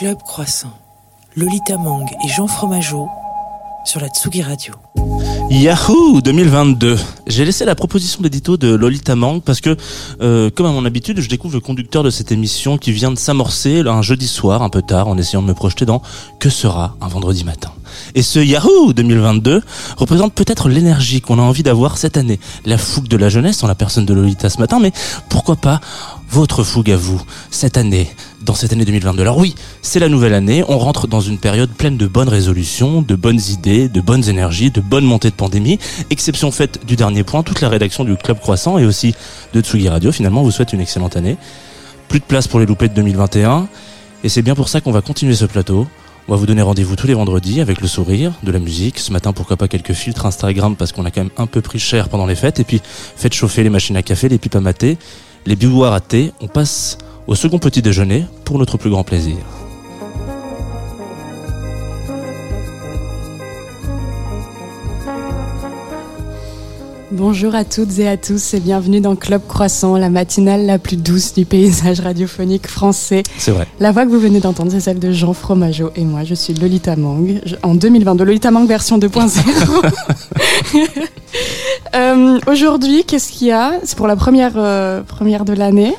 Club Croissant, Lolita Mang et Jean Fromageau sur la Tsugi Radio. Yahoo 2022. J'ai laissé la proposition d'édito de Lolita Mang parce que, euh, comme à mon habitude, je découvre le conducteur de cette émission qui vient de s'amorcer un jeudi soir, un peu tard, en essayant de me projeter dans Que sera un vendredi matin. Et ce Yahoo 2022 représente peut-être l'énergie qu'on a envie d'avoir cette année. La fougue de la jeunesse en la personne de Lolita ce matin, mais pourquoi pas votre fougue à vous cette année, dans cette année 2022. Alors oui, c'est la nouvelle année, on rentre dans une période pleine de bonnes résolutions, de bonnes idées, de bonnes énergies, de bonnes montées de pandémie. Exception faite du dernier point, toute la rédaction du Club Croissant et aussi de Tsugi Radio finalement vous souhaite une excellente année. Plus de place pour les loupés de 2021 et c'est bien pour ça qu'on va continuer ce plateau. On va vous donner rendez-vous tous les vendredis avec le sourire, de la musique. Ce matin, pourquoi pas quelques filtres Instagram parce qu'on a quand même un peu pris cher pendant les fêtes. Et puis, faites chauffer les machines à café, les pipes à mater, les bouilloires à thé. On passe au second petit déjeuner pour notre plus grand plaisir. Bonjour à toutes et à tous et bienvenue dans Club Croissant, la matinale la plus douce du paysage radiophonique français. C'est vrai. La voix que vous venez d'entendre, c'est celle de Jean Fromageau et moi, je suis Lolita Mang. En 2022, Lolita Mang version 2.0. Euh, Aujourd'hui, qu'est-ce qu'il y a? C'est pour la première, euh, première de l'année.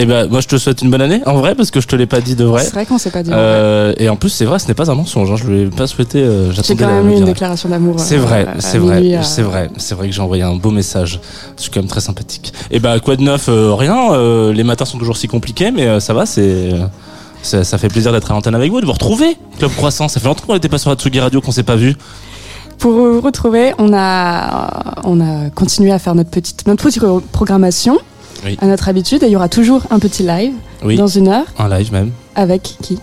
Eh ben, moi, je te souhaite une bonne année, en vrai, parce que je te l'ai pas dit de vrai. C'est vrai qu'on s'est pas dit. Euh, et en plus, c'est vrai, ce n'est pas un mensonge. Hein, je ne l'ai pas souhaité. euh, J'ai quand même eu une déclaration d'amour. C'est euh, vrai, à c'est vrai, euh, c'est vrai, c'est vrai que j'ai envoyé un beau message. Je suis quand même très sympathique. Et bah quoi de neuf euh, Rien. euh, les matins sont toujours si compliqués, mais euh, ça va. C'est euh, ça, ça fait plaisir d'être à l'antenne avec vous, de vous retrouver. Club Croissant, ça fait longtemps qu'on n'était pas sur la Tsugi Radio, qu'on s'est pas vu. Pour vous retrouver, on a, on a continué à faire notre petite, notre petite programmation Oui. à notre habitude. Et il y aura toujours un petit live Oui, dans une heure un live même avec qui?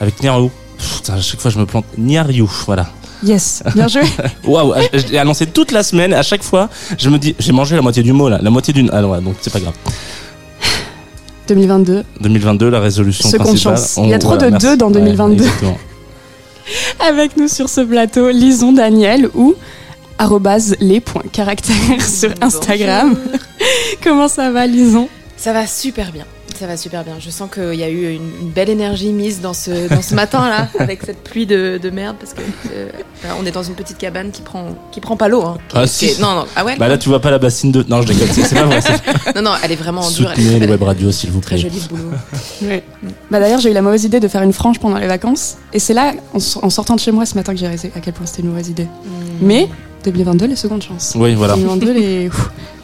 Avec Niaryu. Pff, putain, à chaque fois je me plante. Niaryu, voilà. Yes, bien joué. Waouh, j'ai annoncé toute la semaine. À chaque fois, je me dis, j'ai mangé la moitié du mot là, la moitié d'une. Ah non, ouais, donc c'est pas grave. 2022. 2022, la résolution Seconde principale. chance. Il y a trop de merci. deux dans 2022. exactement. Avec nous sur ce plateau, Lison Daniel ou les.caractères sur Instagram. Comment ça va, Lison? Ça va super bien. Ça va super bien. Je sens qu'il y a eu une, une belle énergie mise dans ce, dans ce matin-là, avec cette pluie de, de merde, parce que euh, on est dans une petite cabane qui prend, qui prend pas l'eau. Hein, Ah, si. est- non, non. Ah ouais Bah là, tu vois pas la bassine de. Non, je déconne, c'est c'est pas vrai. Non, non, elle est vraiment dure. Elle est Soutenez les web radios, s'il vous très plaît. joli boulot. Bah d'ailleurs, j'ai eu la mauvaise idée de faire une frange pendant les vacances. Et c'est là, en, sortant de chez moi ce matin, que j'ai réalisé à quel point c'était une mauvaise idée. Mais 2022, les secondes chances. Oui, voilà. 2022, les... Ouh,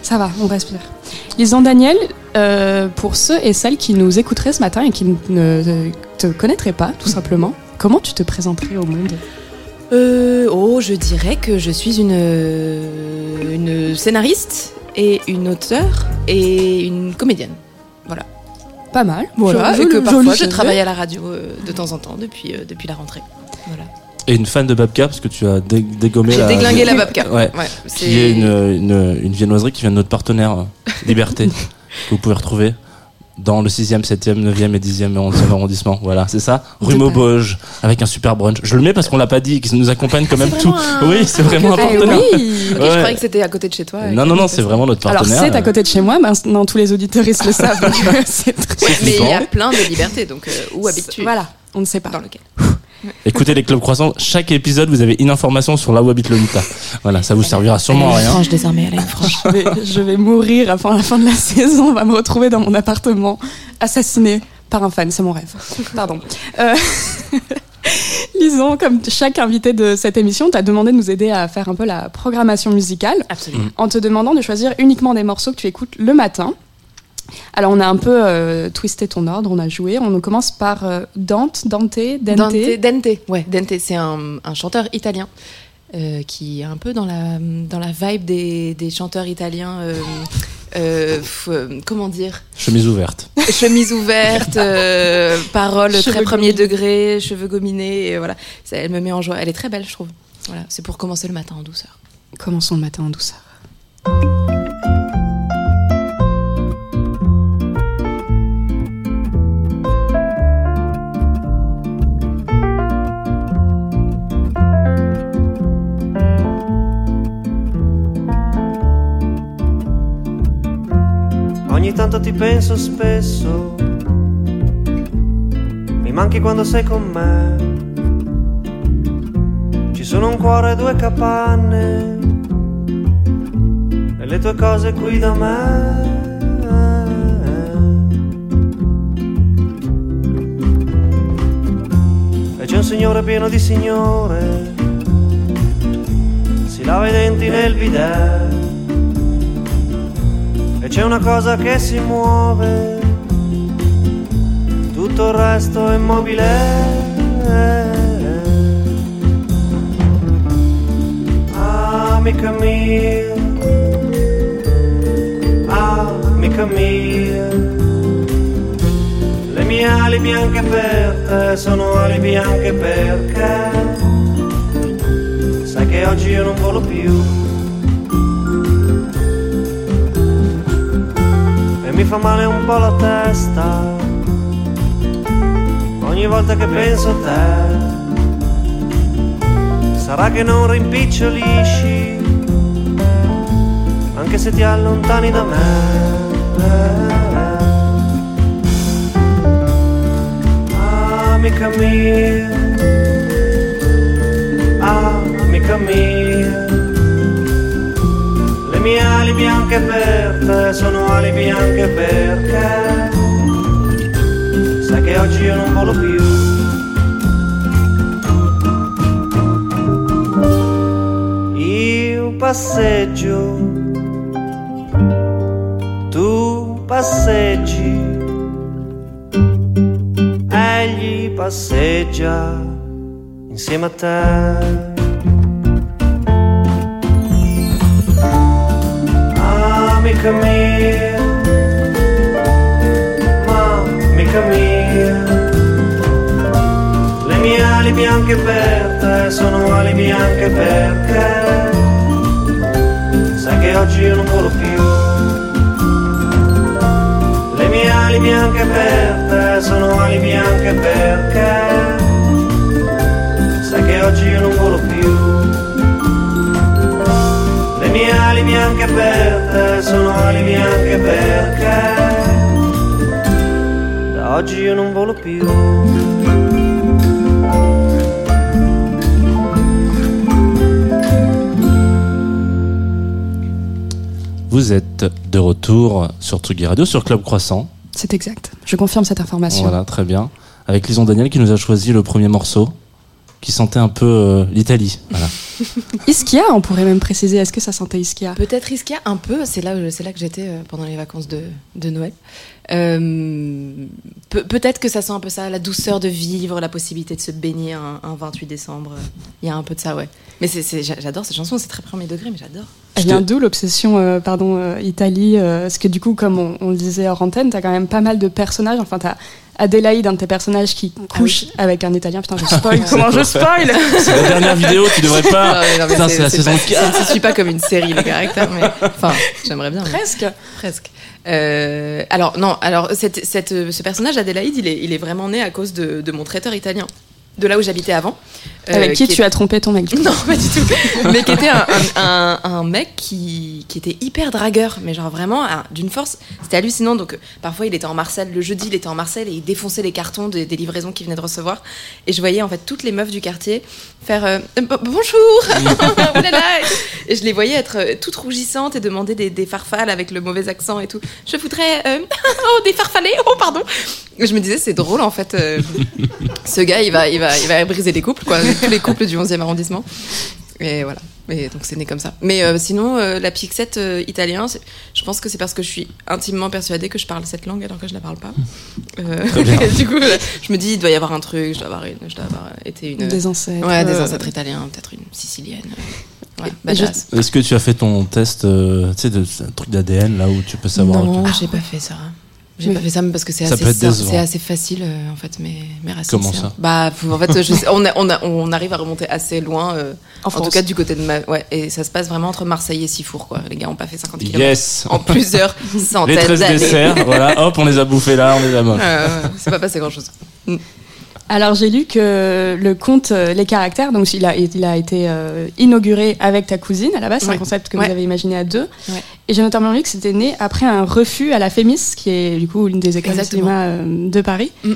ça va, on respire. Lison Daniel, euh, pour ceux et celles qui nous écouteraient ce matin et qui ne te connaîtraient pas, tout simplement, comment tu te présenterais au monde? Euh, oh, je dirais que je suis une, une scénariste et une auteure et une comédienne. Pas mal. Voilà, Joli- et que joli parfois je travaille à la radio euh, de temps en temps depuis, euh, depuis la rentrée. Voilà. Et une fan de Babka, parce que tu as dé- dégommé J'ai la. déglingué la babka. Ouais. c'est- Qui est une, une, une viennoiserie qui vient de notre partenaire euh, Liberté, que vous pouvez retrouver dans le 6e, 7e, 9e et 10e et 11e arrondissement. Voilà, c'est ça. Rue Maubeuge, avec un super brunch. Je le mets parce qu'on l'a pas dit, qu'il nous accompagne quand même tout. un- Oui, c'est vraiment un Eh partenaire. oui Ok, Ouais. je croyais que c'était à côté de chez toi. Non, non, non, c'est vraiment notre Alors partenaire. c'est à côté de chez moi, maintenant tous les auditeurs ils le savent. donc, euh, c'est très- Mais il y a plein de libertés, donc euh, où habites-tu Voilà, on ne sait pas. Dans lequel Écoutez les clubs croissants, chaque épisode vous avez une information sur là où habite Lolita. Voilà, ça vous servira sûrement à rien. franche désormais, elle franche. Je vais, je vais mourir avant la fin de la saison. On va me retrouver dans mon appartement, assassiné par un fan. C'est mon rêve. Pardon. Euh, Lison, comme chaque invité de cette émission, t'as demandé de nous aider à faire un peu la programmation musicale Absolument. en te demandant de choisir uniquement des morceaux que tu écoutes le matin. Alors on a un peu euh, twisté ton ordre, on a joué. On commence par euh, Dante, Dante, Dante. Dante, Dante, ouais, Dante, c'est un, un chanteur italien euh, qui est un peu dans la, dans la vibe des, des chanteurs italiens. euh, euh, f- euh, comment dire? Chemise ouverte. Chemise ouverte, euh, paroles très premier degré, cheveux gominés, et voilà. Ça, elle me met en joie. Elle est très belle, je trouve. Voilà, c'est pour commencer le matin en douceur. Commençons le matin en douceur. Tanto ti penso spesso, mi manchi quando sei con me. Ci sono un cuore e due capanne e le tue cose qui da me. E c'è un signore pieno di signore, si lava i denti nel bidet. E c'è una cosa che si muove, tutto il resto è immobile. Amica mia, amica mia, le mie ali bianche per te sono ali bianche perché sai che oggi io non volo più. Mi fa male un po' la testa ogni volta che penso a te. Sarà che non rimpicciolisci, anche se ti allontani da me. Amica mia, amica mia, mie ali bianche per te sono ali bianche perché sai che oggi io non volo più. Io passeggio, tu passeggi, egli passeggia insieme a te. Oggi io non volo più. Vous êtes de retour sur Tsugi Radio, sur Club Croissant. C'est exact. Je confirme cette information. Voilà, très bien. Avec Lison Daniel qui nous a choisi le premier morceau, qui sentait un peu euh, l'Italie. Voilà. Ischia, on pourrait même préciser. Est-ce que ça sentait Ischia Peut-être Ischia un peu, c'est là, où- c'est là que j'étais euh, pendant les vacances de, de Noël. Euh, pe- Peut-être que ça sent un peu ça, la douceur de vivre, la possibilité de se baigner un, un 28 décembre. Il y a un peu de ça, ouais. Mais c'est- c'est- j'a- j'adore cette chanson, c'est très premier degré, mais j'adore. Elle Je vient d'où l'obsession, euh, pardon, euh, Italie euh, Parce que du coup, comme on, on le disait hors antenne, t'as quand même pas mal de personnages. Enfin, t'as Adélaïde, un de tes personnages, qui couche avec un Italien. Putain, je spoil. Comment je spoil C'est la dernière vidéo, tu devrais pas. Ah Putain, c'est la saison pas- 4. Ça ne se suit pas comme une série, les caractères, mais enfin, j'aimerais bien. mais- Presque. Presque. Euh, alors non, alors cette, cette- ce personnage Adélaïde, il est, il est vraiment né à cause de mon traiteur italien, de là où j'habitais avant. Euh, Avec qui, tu as trompé ton mec du coup Non, pas du tout. mais qui était un, un- un- un mec qui, qui était hyper dragueur, mais genre vraiment ah, d'une force. C'était hallucinant. Donc euh, parfois il était en Marseille, le jeudi il était en Marseille et il défonçait les cartons des, des livraisons qu'il venait de recevoir. Et je voyais en fait toutes les meufs du quartier faire euh, bo- bonjour, Oh et je les voyais être euh, toutes rougissantes et demander des, des farfales avec le mauvais accent et tout. Je voudrais euh, oh des farfalés, oh pardon. Et je me disais c'est drôle en fait. euh, ce gars il va il va il va briser les couples quoi, tous les couples du 11e arrondissement. Et voilà. Et donc c'est né comme ça. Mais euh, sinon, euh, la Pixette euh, italien, je pense que c'est parce que je suis intimement persuadée que je parle cette langue alors que je la parle pas. Euh, du coup, là, je me dis, il doit y avoir un truc, je dois avoir, une- je dois avoir été une. Des ancêtres. Ouais, des euh, ancêtres italiens, peut-être une sicilienne. Ouais, badass. Est-ce que tu as fait ton test, euh, tu sais, de un truc d'ADN là où tu peux savoir Non, j'ai pas fait ça. J'ai Mais- pas fait ça mais parce que c'est assez, c'est facile euh, en fait, mais, mais racines, Comment ça? Bah, en fait, je sais- on, a- on, a- on arrive à remonter assez loin. euh, En tout cas, du côté de ma. Ouais, et ça se passe vraiment entre Marseille et Sifour, quoi. Les gars ont pas fait 50 km Yes en plusieurs Les centaines 13 d'années. desserts, voilà, hop, on les a bouffés là, on les a moches. Euh, c'est pas passé grand chose. Alors j'ai lu que le conte euh, Les Caractères, donc il a, il a été euh, inauguré avec ta cousine à la base, c'est un concept que Ouais. vous avez imaginé à deux. Ouais. Et j'ai notamment lu que c'était né après un refus à la Fémis, qui est du coup l'une des écoles de cinéma euh, de Paris. Mm.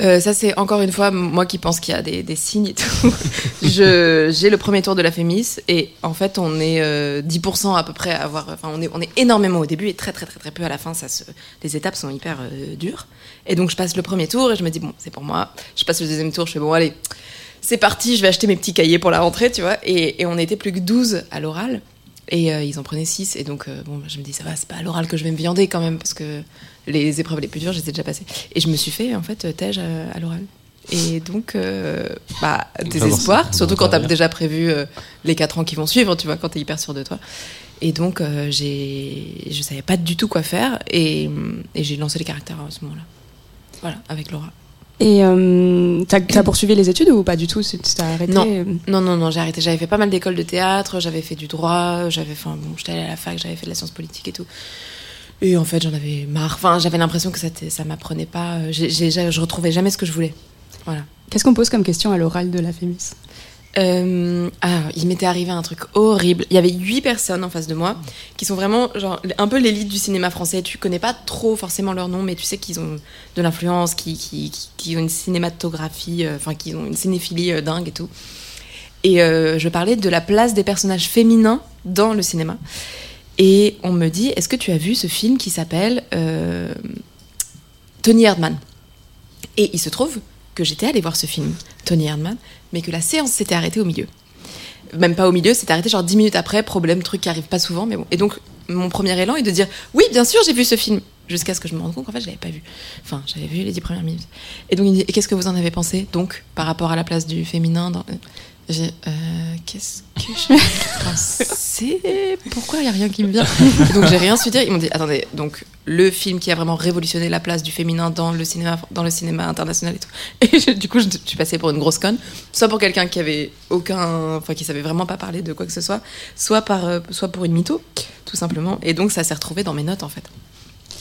Euh, ça, c'est encore une fois moi qui pense qu'il y a des, signes et tout. J'ai le premier tour de la Fémis et en fait, on est euh, 10% à peu près à avoir. Enfin, on est, on est énormément au début et très, très, très, très peu à la fin. Ça se, les étapes sont hyper euh, dures. Et donc, je passe le premier tour et je me dis, bon, c'est pour moi. Je passe le deuxième tour, je fais, bon, allez, c'est parti, je vais acheter mes petits cahiers pour la rentrée, tu vois. Et, et on était plus que 12 à l'oral. Et euh, ils en prenaient 6. Et donc, euh, bon, je me dis, ça va, c'est pas à l'oral que je vais me viander quand même, parce que les épreuves les plus dures, je les ai déjà passées. Et je me suis fait, en fait, euh, tège à, à l'oral. Et donc, euh, bah, désespoir, surtout quand t'as déjà prévu les 4 ans qui vont suivre, tu vois, quand t'es hyper sûr de toi. Et donc, j'ai, je savais pas du tout quoi faire, et, et j'ai lancé les caractères à ce moment-là. Voilà, avec Laura. Et euh, t'as as poursuivi les études ou pas du tout? T'as arrêté? Non. Non, non, non, j'ai arrêté. J'avais fait pas mal d'écoles de théâtre, j'avais fait du droit, j'avais, enfin, bon, j'étais allée à la fac, j'avais fait de la science politique et tout. Et en fait, j'en avais marre. Enfin, j'avais l'impression que ça, ça m'apprenait pas. je retrouvais jamais ce que je voulais. Voilà. Qu'est-ce qu'on pose comme question à l'oral de la Fémis? Euh, ah, il m'était arrivé un truc horrible. Il y avait huit personnes en face de moi qui sont vraiment genre un peu l'élite du cinéma français. Tu connais pas trop forcément leur nom, mais tu sais qu'ils ont de l'influence, qui, ont une cinématographie, euh, enfin qui ont une cinéphilie euh, dingue et tout. Et je parlais de la place des personnages féminins dans le cinéma. Et on me dit, est-ce que tu as vu ce film qui s'appelle Tony Erdman Et il se trouve que j'étais allée voir ce film, Tony Erdman, mais que la séance s'était arrêtée au milieu. Même pas au milieu, c'était arrêté genre 10 minutes après, problème, truc qui arrive pas souvent, mais bon. Et donc, mon premier élan est de dire Oui, bien sûr, j'ai vu ce film. Jusqu'à ce que je me rende compte qu'en fait, je l'avais pas vu. Enfin, j'avais vu les 10 premières minutes. Et donc, il me dit qu'est-ce que vous en avez pensé, donc, par rapport à la place du féminin dans... J'ai euh, Qu'est-ce que je pensais Pourquoi il y a rien qui me vient? Donc, j'ai rien su dire. Ils m'ont dit Attendez, donc, le film qui a vraiment révolutionné la place du féminin dans le cinéma, dans le cinéma international et tout. Et je- du coup, je, je suis passée pour une grosse conne, soit pour quelqu'un qui avait aucun, enfin qui savait vraiment pas parler de quoi que ce soit, soit par, euh, soit pour une mytho, tout simplement. Et donc, ça s'est retrouvé dans mes notes en fait.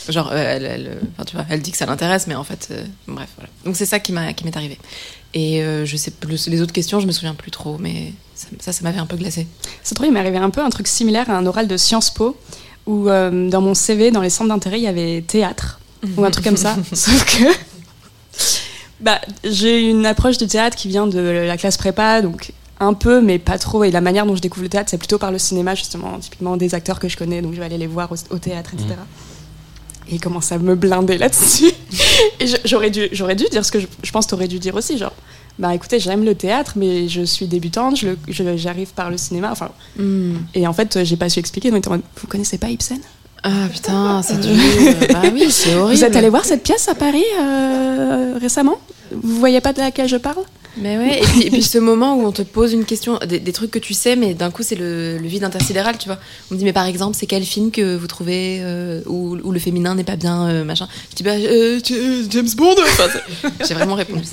Genre, euh, elle, elle, euh, enfin, tu vois, elle dit que ça l'intéresse, mais en fait, bref, voilà. Donc c'est ça qui m'est arrivé. Et euh, je sais plus les autres questions, je me souviens plus trop, mais ça, ça, ça m'avait un peu glacé. C'est trop, il m'est arrivé un peu un truc similaire à un oral de Sciences Po, où euh, dans mon CV, dans les centres d'intérêt, il y avait théâtre, ou un truc comme ça. Sauf que bah, j'ai une approche du théâtre qui vient de la classe prépa, donc un peu, mais pas trop. Et la manière dont je découvre le théâtre, c'est plutôt par le cinéma, justement, typiquement des acteurs que je connais, donc je vais aller les voir au, au théâtre, etc. Et il commence à me blinder là-dessus. Et j'aurais dû, j'aurais dû dire ce que je, je pense que t'aurais dû dire aussi, genre, bah écoutez, j'aime le théâtre, mais je suis débutante, je le- je- j'arrive par le cinéma, enfin, et en fait, euh, j'ai pas su expliquer. Donc, vous connaissez pas Ibsen? Ah putain, c'est dur. bah oui, c'est horrible. Vous êtes allé voir cette pièce à Paris euh, récemment? Vous voyez pas de laquelle je parle? Mais ouais, et puis, et puis ce moment où on te pose une question, des, des trucs que tu sais, mais d'un coup c'est le, le vide intersidéral, tu vois. On me dit, mais par exemple, c'est quel film que vous trouvez euh, où, où le féminin n'est pas bien, euh, machin Je dis, bah, euh, James Bond Enfin, J'ai vraiment répondu.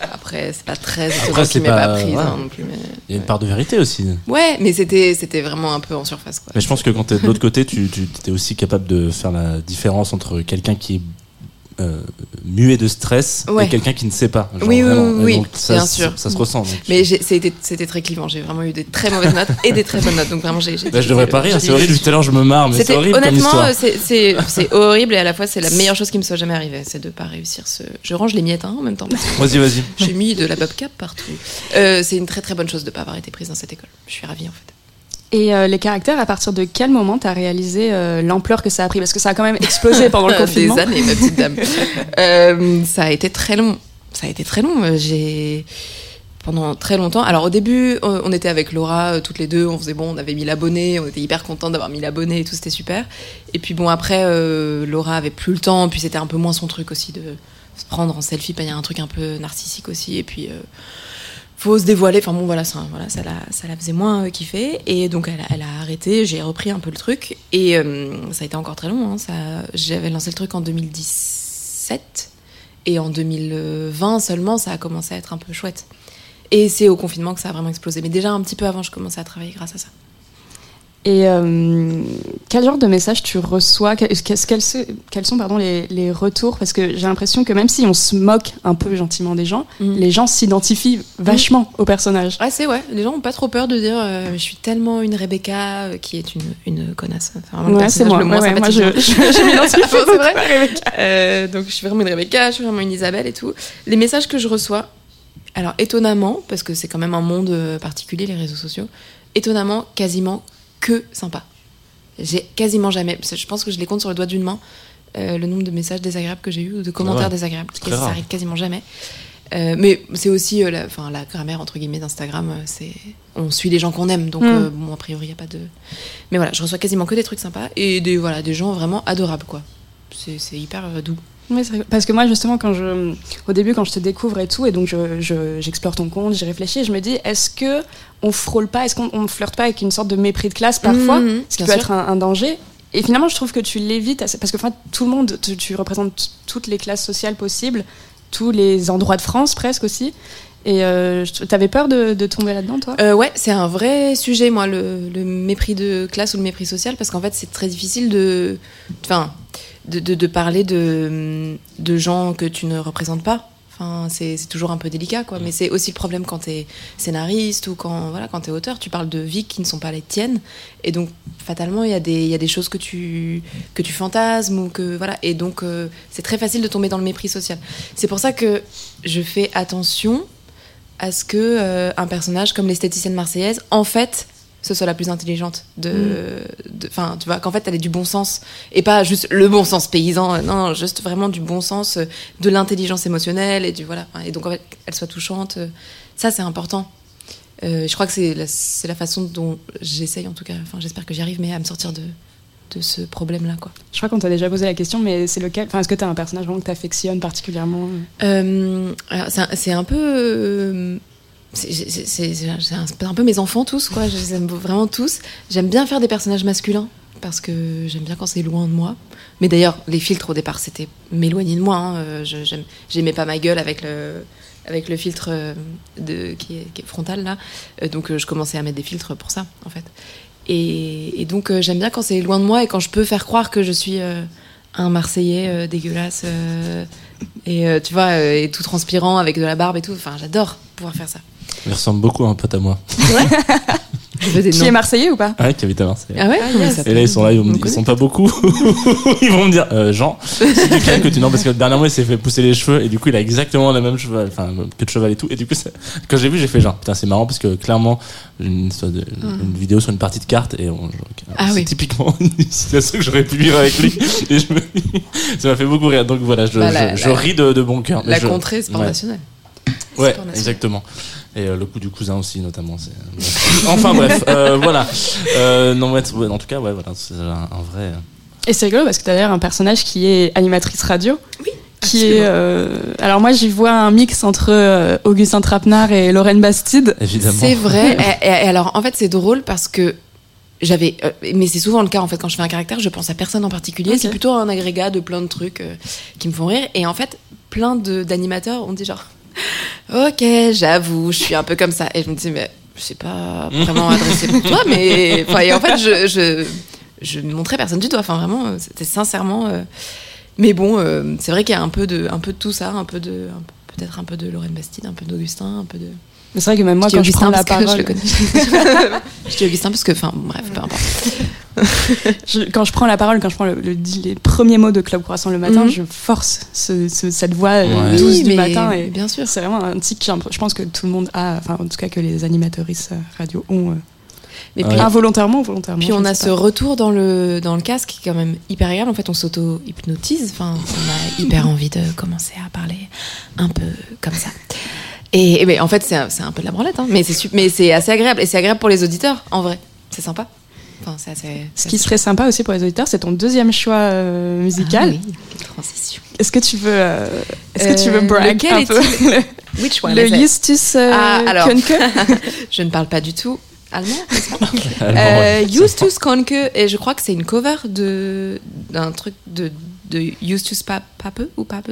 Après, c'est pas très Après, m'ait pas, pas- prise ouais. hein, non plus. Mais... Il y a une part de vérité aussi. Ouais, mais c'était c'était vraiment un peu en surface, quoi. Mais je pense que quand tu es de l'autre côté, tu, tu es aussi capable de faire la différence entre quelqu'un qui est euh, muet de stress Ouais. et quelqu'un qui ne sait pas. Genre, Oui, oui, vraiment. oui, donc, ça, bien sûr. Ça, se ressent. donc. Mais c'était très clivant. J'ai vraiment eu des très mauvaises notes et des très bonnes notes. Donc vraiment, j'ai. Bah, je devrais pas rire, j'ai- c'est horrible. Tout à l'heure, je me marre, mais c'est horrible honnêtement, c'est horrible et à la fois c'est la meilleure chose qui me soit jamais arrivée, c'est de pas réussir ce. Je range les miettes hein, en même temps. Vas-y, vas-y. J'ai mis de la bobcap partout. Euh, c'est une très très bonne chose de pas avoir été prise dans cette école. Je suis ravie en fait. Et euh, les caractères, à partir de quel moment t'as réalisé euh, l'ampleur que ça a pris? Parce que ça a quand même explosé pendant le confinement. Des années, ma petite dame. Euh, ça a été très long. Ça a été très long. J'ai pendant très longtemps. Alors au début, on était avec Laura toutes les deux. On faisait bon, on avait 1000 abonnés. On était hyper contents d'avoir 1000 abonnés et tout, c'était super. Et puis bon, après, Laura avait plus le temps. Puis c'était un peu moins son truc aussi de se prendre en selfie. Il y a un truc un peu narcissique aussi. Et puis. Faut se dévoiler. Enfin bon, voilà, ça, voilà, ça, la, ça la faisait moins euh, kiffer. Et donc, elle, elle a arrêté. J'ai repris un peu le truc. Et euh, ça a été encore très long. hein, ça, j'avais lancé le truc en 2017. Et en 2020 seulement, ça a commencé à être un peu chouette. Et c'est au confinement que ça a vraiment explosé. Mais déjà, un petit peu avant, je commençais à travailler grâce à ça. Et euh, quel genre de message tu reçois? Que- quels, sont pardon, les, les retours? Parce que j'ai l'impression que même si on se moque un peu gentiment des gens, Mm. les gens s'identifient vachement au personnage. Ouais, c'est ouais. Les gens ont pas trop peur de dire euh, je suis tellement une Rebecca euh, qui est une, une connasse. Enfin, Ouais, c'est moi. le moins Ouais, ouais, moi, je, je, m'identifie C'est vrai donc je suis vraiment une Rebecca, je suis vraiment une Isabelle et tout. Les messages que je reçois, alors étonnamment, parce que c'est quand même un monde particulier, les réseaux sociaux, étonnamment, quasiment que sympa. J'ai quasiment jamais, parce que je pense que je les compte sur le doigt d'une main, euh, le nombre de messages désagréables que j'ai eu ou de commentaires ouais. désagréables. C'est Ça très rare. arrive quasiment jamais. Euh, mais c'est aussi euh, la, enfin, la grammaire entre guillemets d'Instagram. euh, C'est on suit les gens qu'on aime, donc Mm. euh, bon a priori il y a pas de. Mais voilà, je reçois quasiment que des trucs sympas et des voilà des gens vraiment adorables quoi. C'est c'est hyper euh, doux. Parce que moi justement quand je au début quand je te découvre et tout et donc je- je- j'explore ton compte j'y réfléchis et je me dis est-ce que on frôle pas est-ce qu'on on flirte pas avec une sorte de mépris de classe parfois Mhm, ce qui peut sûr. être un, un danger. Et finalement je trouve que tu l'évites parce que enfin, tout le monde tu, tu représentes toutes les classes sociales possibles tous les endroits de France presque aussi. Et euh, je- t'avais peur de, de tomber là-dedans toi? Euh, ouais, c'est un vrai sujet, moi, le, le mépris de classe ou le mépris social, parce qu'en fait, c'est très difficile de, enfin, de, de, de parler de, de gens que tu ne représentes pas. Enfin, c'est toujours un peu délicat, quoi. Mais c'est aussi le problème quand t'es scénariste ou quand, voilà, quand t'es auteur. Tu parles de vies qui ne sont pas les tiennes. Et donc, fatalement, il y, a des- y a des choses que tu, que tu fantasmes ou que, voilà. Et donc, euh, c'est très facile de tomber dans le mépris social. C'est pour ça que je fais attention à ce que euh, un personnage comme l'esthéticienne marseillaise, en fait, ce soit la plus intelligente de, de- enfin, tu vois, qu'en fait, elle ait du bon sens et pas juste le bon sens paysan, euh, non, non, juste vraiment du bon sens, euh, de l'intelligence émotionnelle et du voilà, et donc en fait, elle soit touchante, euh, ça c'est important. Euh, je crois que c'est la, c'est la façon dont j'essaye en tout cas, enfin, j'espère que j'y arrive, mais à me sortir de de ce problème-là, quoi. je crois qu'on t'a déjà posé la question mais c'est lequel enfin est-ce que t'as un personnage vraiment que t'affectionnes particulièrement? Euh, alors, c'est un- peu. euh, c'est un, peu mes enfants tous, quoi. Je les aime vraiment tous. J'aime bien faire des personnages masculins parce que j'aime bien quand c'est loin de moi. Mais d'ailleurs, les filtres au départ, c'était m'éloigner de moi. hein. Euh, J'aimais pas ma gueule avec le avec le filtre euh, qui, est, frontal là. Euh, donc je commençais à mettre des filtres pour ça, en fait. Et, donc j'aime bien quand c'est loin de moi et quand je peux faire croire que je suis un Marseillais dégueulasse et tu vois et tout transpirant avec de la barbe et tout. Enfin j'adore pouvoir faire ça. Il ressemble beaucoup à un pote à moi. Des qui est marseillais ou pas? Ouais, qui habite à Marseille. Ah ouais. Ah, yes. Et là, ils sont là, ils, vont me On dire- ils connaît sont pas beaucoup. ils vont me dire, euh, Jean, c'est duquel que tu. Non, parce que dernièrement, il s'est fait pousser les cheveux et du coup, il a exactement la même cheval, enfin, que de cheval et tout. Et du coup, c'est- quand j'ai vu, j'ai fait genre, putain, c'est marrant parce que clairement, une, de- une vidéo sur une partie de cartes et on, Ah c'est oui. typiquement une situation que j'aurais pu vivre avec lui. Et je me, ça m'a fait beaucoup rire. Donc voilà, je, Bah, je, la- je la- ris de, de bon cœur. La je- contrée sport ouais. national. Ouais, exactement. Et euh, le coup du cousin aussi, notamment. c'est- enfin bref, euh, voilà. Euh, non, ouais, en tout cas, ouais, voilà, c'est un, un vrai. euh, Et c'est rigolo parce que t'as d'ailleurs un personnage qui est animatrice radio. Oui, Qui est. euh, alors moi, j'y vois un mix entre euh, Augustin Trapenard et Lorraine Bastide. Évidemment. C'est vrai. et, alors, en fait, c'est drôle parce que j'avais. euh, mais c'est souvent le cas, en fait, quand je fais un caractère, je pense à personne en particulier. C'est plutôt un agrégat de plein de trucs euh, qui me font rire. Et en fait, plein de- d'animateurs ont dit genre. Ok, j'avoue, je suis un peu comme ça. Et je me disais, mais je sais pas vraiment adressé pour toi, mais. enfin, et en fait, je, je, je ne montrais personne du doigt. Enfin, vraiment, c'était sincèrement. euh, Mais bon, euh, c'est vrai qu'il y a un peu, de, un peu de tout ça, un peu de. Peut-être un peu de Lorraine Bastide, un peu d'Augustin, un peu de. Mais c'est vrai que même moi, Je quand je prends la parole, je le connais. je dis Augustin parce que, enfin, bref, peu importe. je- quand je prends la parole, quand je prends le, le- les premiers mots de Club Croissant le matin, Mhm. je force ce- ce- cette voix euh, Ouais. douce Oui, du matin. Et bien sûr. C'est vraiment un tic je pense que tout le monde a, enfin en tout cas que les animatrices euh, radio ont, euh, Mais Ouais. puis, involontairement ou volontairement. puis on a ce pas. retour dans le, dans le casque qui est quand même hyper agréable. En fait, on s'auto-hypnotise. Enfin, on a hyper envie de commencer à parler un peu comme ça. Et, et ben, en fait, c'est un, c'est un peu de la branlette, hein, mais c'est su- mais c'est assez agréable. Et c'est agréable pour les auditeurs, en vrai. C'est sympa. Enfin, c'est assez. Ce qui assez serait sympa aussi pour les auditeurs, c'est ton deuxième choix euh, musical. Ah oui, quelle transition. Est-ce que tu veux, euh, est-ce que tu veux Euh, brag un peu le, Which one le is it Justus euh, Ah, alors. Je ne parle pas du tout allemand, n'est-ce pas Euh. Justus Konke, et je crois que c'est une cover de d'un truc de, de Justus Pape ou Pape?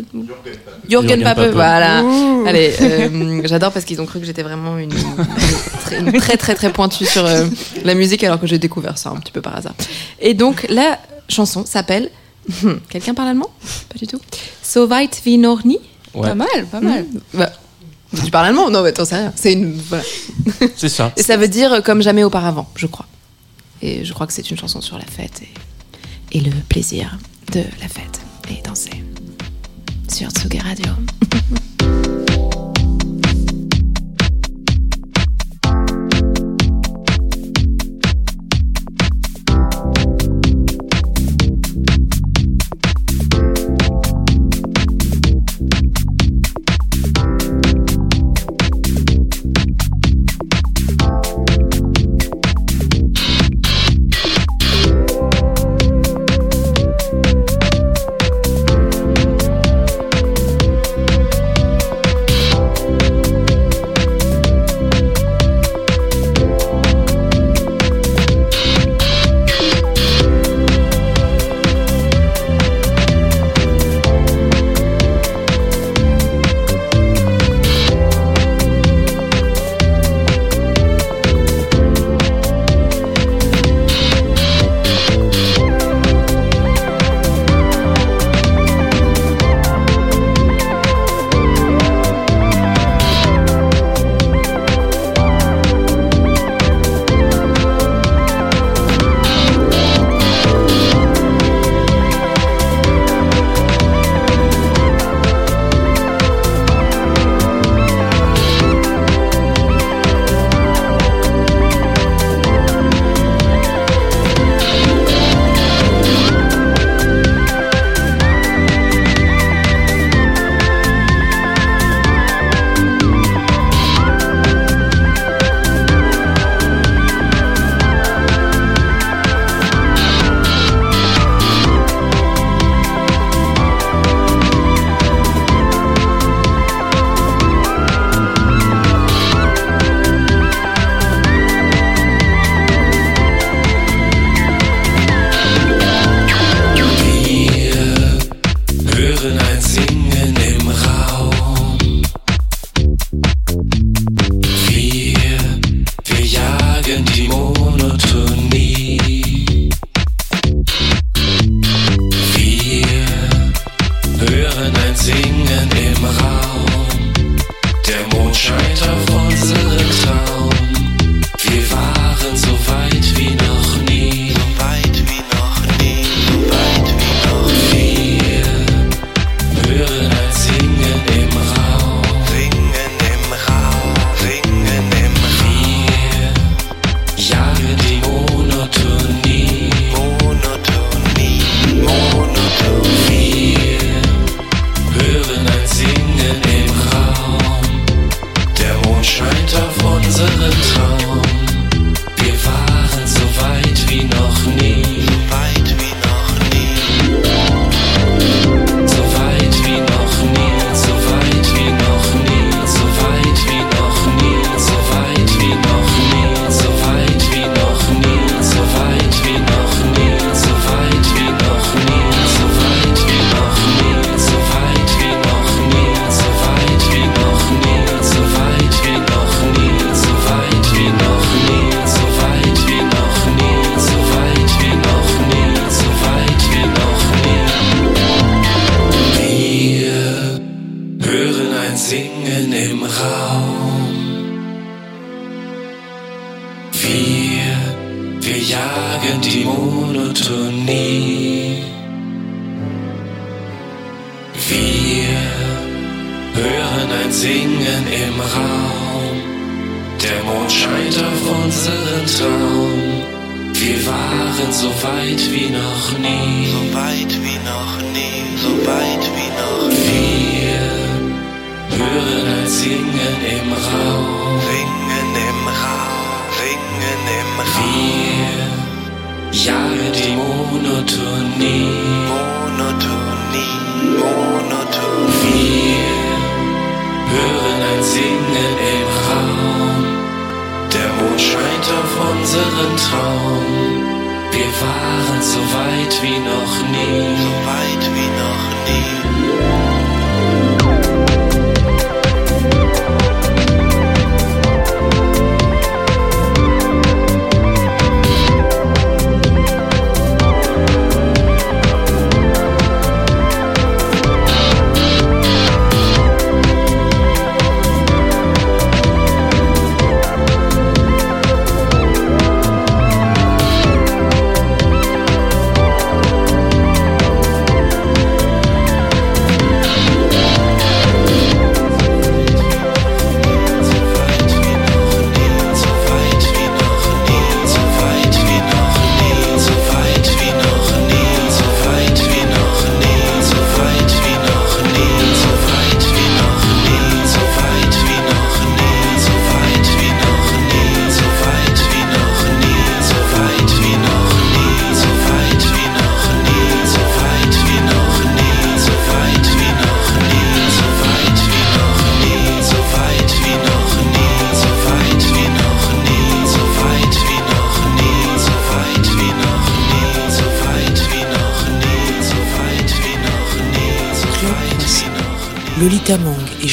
Jürgen Pape, voilà. Ouh. Allez, euh, j'adore parce qu'ils ont cru que j'étais vraiment une, très très très pointue sur euh, la musique alors que j'ai découvert ça un petit peu par hasard. Et donc la chanson s'appelle hmm, Quelqu'un parle allemand? Pas du tout. So weit wie noch nie? Pas mal, pas mal. Hmm. Bah, tu parles allemand? Non, mais attends, c'est une. C'est ça. Et ça veut dire euh, comme jamais auparavant, je crois. Et je crois que c'est une chanson sur la fête et le plaisir de la fête et danser sur Tsugi Radio.